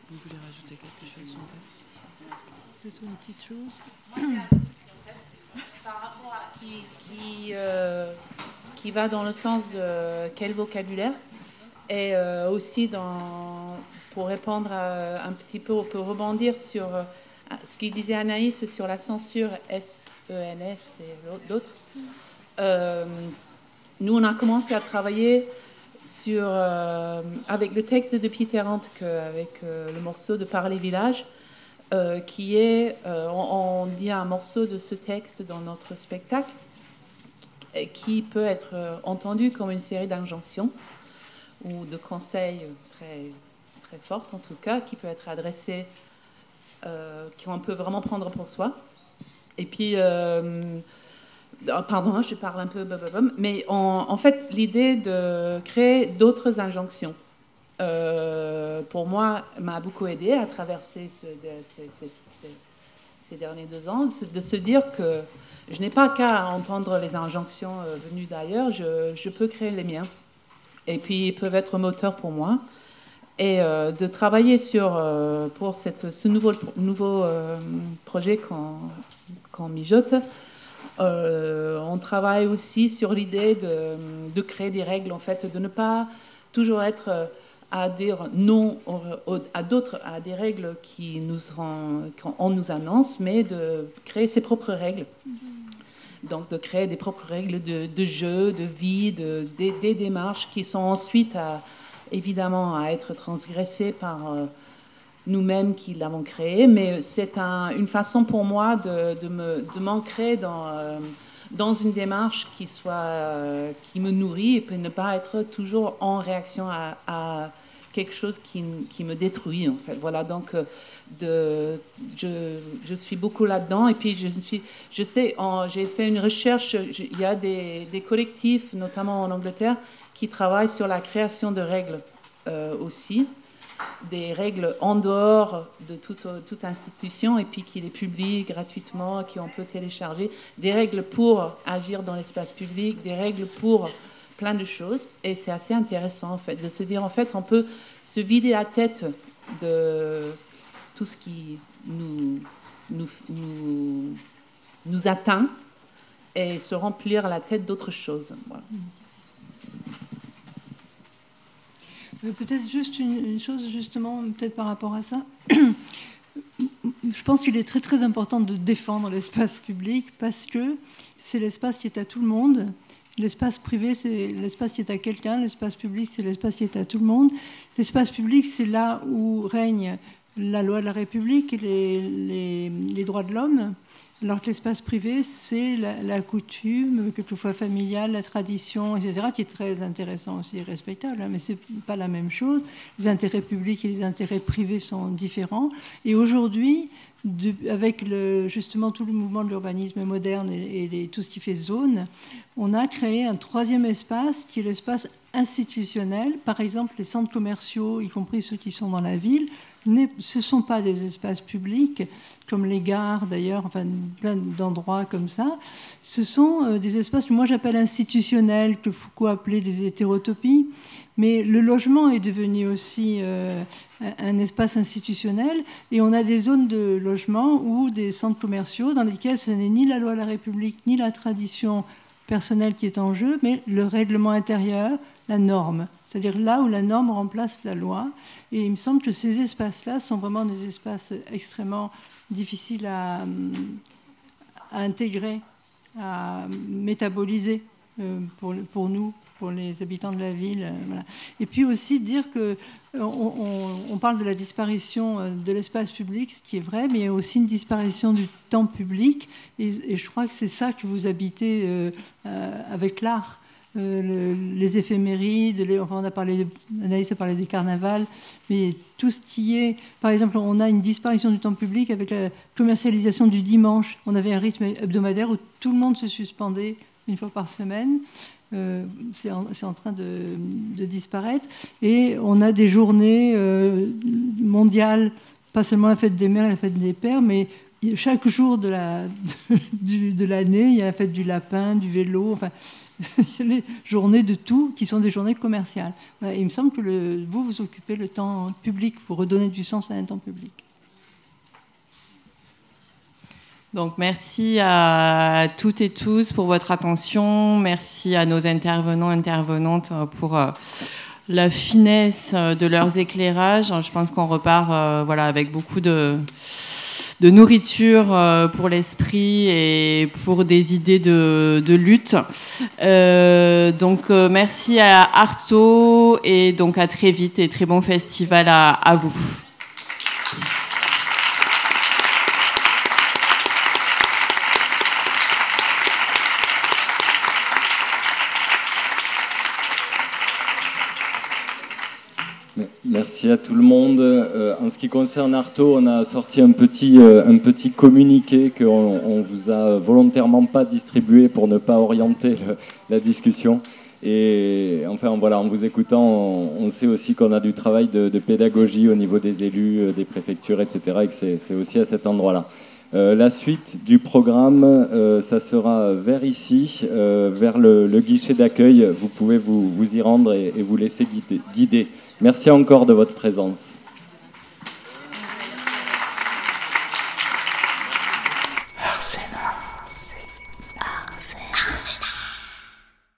Vous voulez rajouter quelque chose, Peut-être une petite chose qui, euh, qui, va dans le sens de quel vocabulaire et euh, aussi pour répondre un petit peu, on peut rebondir sur euh, ce qu'il disait Anaïs sur la censure S-E-N-S e et d'autres. nous, on a commencé à travailler sur, avec le texte de Peter avec le morceau de Parler Village. Qui est, on, dit un morceau de ce texte dans notre spectacle, qui peut être euh, entendu comme une série d'injonctions ou de conseils très, très fortes en tout cas, qui peut être adressé, qu'on peut vraiment prendre pour soi. Et puis, pardon, je parle un peu, mais en fait, l'idée de créer d'autres injonctions. Euh, pour moi, m'a beaucoup aidé à traverser ces, derniers deux ans, de se dire que je n'ai pas qu'à entendre les injonctions euh, venues d'ailleurs, je, peux créer les miens. Et puis, ils peuvent être moteurs pour moi. Et euh, de travailler sur, pour cette, ce nouveau, nouveau projet qu'on mijote, on travaille aussi sur l'idée de, de, créer des règles, en fait, de ne pas toujours être à dire non à d'autres, à des règles qui nous qu'on nous annonce, mais de créer ses propres règles. Mm-hmm. Donc de créer des propres règles de, de jeu, de vie, de, des, démarches qui sont ensuite à, évidemment à être transgressées par euh, nous-mêmes qui l'avons créé, mais c'est un, une façon pour moi de, de, me, de m'ancrer dans, euh, dans une démarche qui, soit, euh, qui me nourrit et peut ne pas être toujours en réaction à quelque chose qui, qui, me détruit en fait. Voilà, donc euh, de, je, je, suis beaucoup là-dedans. Et puis je suis, je sais, j'ai fait une recherche, il y a des, des, collectifs, notamment en Angleterre, qui travaillent sur la création de règles euh, aussi, des règles en dehors de toute, toute institution et puis qui les publient gratuitement, qui on peut télécharger, des règles pour agir dans l'espace public, des règles pour plein de choses. Et c'est assez intéressant, en fait, de se dire, en fait, on peut se vider la tête de tout ce qui nous, nous, nous, nous atteint et se remplir la tête d'autres choses. Peut-être juste une, chose, justement, peut-être par rapport à ça. Je pense qu'il est très très important de défendre l'espace public parce que c'est l'espace qui est à tout le monde L'espace privé, c'est l'espace qui est à quelqu'un, l'espace public, c'est l'espace qui est à tout le monde. L'espace public, c'est là où règne la loi de la République et les, droits de l'homme, alors que l'espace privé, c'est la, coutume, quelquefois familiale, la tradition, etc., qui est très intéressant aussi et respectable, hein, mais ce n'est pas la même chose. Les intérêts publics et les intérêts privés sont différents. Et aujourd'hui, avec justement tout le mouvement de l'urbanisme moderne et, tout ce qui fait zone, on a créé un troisième espace qui est l'espace institutionnel. Par exemple, les centres commerciaux, y compris ceux qui sont dans la ville, ce ne sont pas des espaces publics, comme les gares d'ailleurs, enfin plein d'endroits comme ça. Ce sont euh, des espaces que moi j'appelle institutionnels, que Foucault appelait des hétérotopies. Mais le logement est devenu aussi euh, un espace institutionnel et on a des zones de logement ou des centres commerciaux dans lesquels ce n'est ni la loi de la République ni la tradition personnelle qui est en jeu, mais le règlement intérieur, la norme. C'est-à-dire là où la norme remplace la loi. Et il me semble que ces espaces-là sont vraiment des espaces extrêmement difficiles à, intégrer, à métaboliser pour, pour nous, pour les habitants de la ville. Voilà. Et puis aussi dire que on, parle de la disparition de l'espace public, ce qui est vrai, mais il y a aussi une disparition du temps public. Et, je crois que c'est ça que vous habitez avec l'art. Euh, les éphémérides, on a parlé, Anaïs a parlé des carnavals, mais tout ce qui est, par exemple, on a une disparition du temps public avec la commercialisation du dimanche. On avait un rythme hebdomadaire où tout le monde se suspendait une fois par semaine. Euh, c'est en, train de, disparaître. Et on a des journées euh, mondiales, pas seulement la fête des mères et la fête des pères, mais chaque jour de l'année, la, il y a la fête du lapin, du vélo. Enfin, les journées de tout qui sont des journées commerciales. il me semble que vous, vous occupez le temps public pour redonner du sens à un temps public. Donc merci à toutes et tous pour votre attention. Merci à nos intervenants, intervenantes pour euh, la finesse de leurs éclairages. Je pense qu'on repart euh, voilà, avec beaucoup de, de nourriture euh, pour l'esprit et pour des idées de, lutte. Euh, donc euh, merci à Arto et donc à très vite et très bon festival à vous. Merci à tout le monde. Euh, en ce qui concerne Arto, on a sorti un petit, euh, un petit communiqué qu'on on vous a volontairement pas distribué pour ne pas orienter la discussion. Et enfin, voilà, en vous écoutant, on, sait aussi qu'on a du travail de, pédagogie au niveau des élus, euh, des préfectures, etc. Et que c'est aussi à cet endroit-là. la suite du programme, ça sera vers ici, vers le, guichet d'accueil. Vous pouvez vous, vous y rendre et, vous laisser guider. Merci encore de votre présence.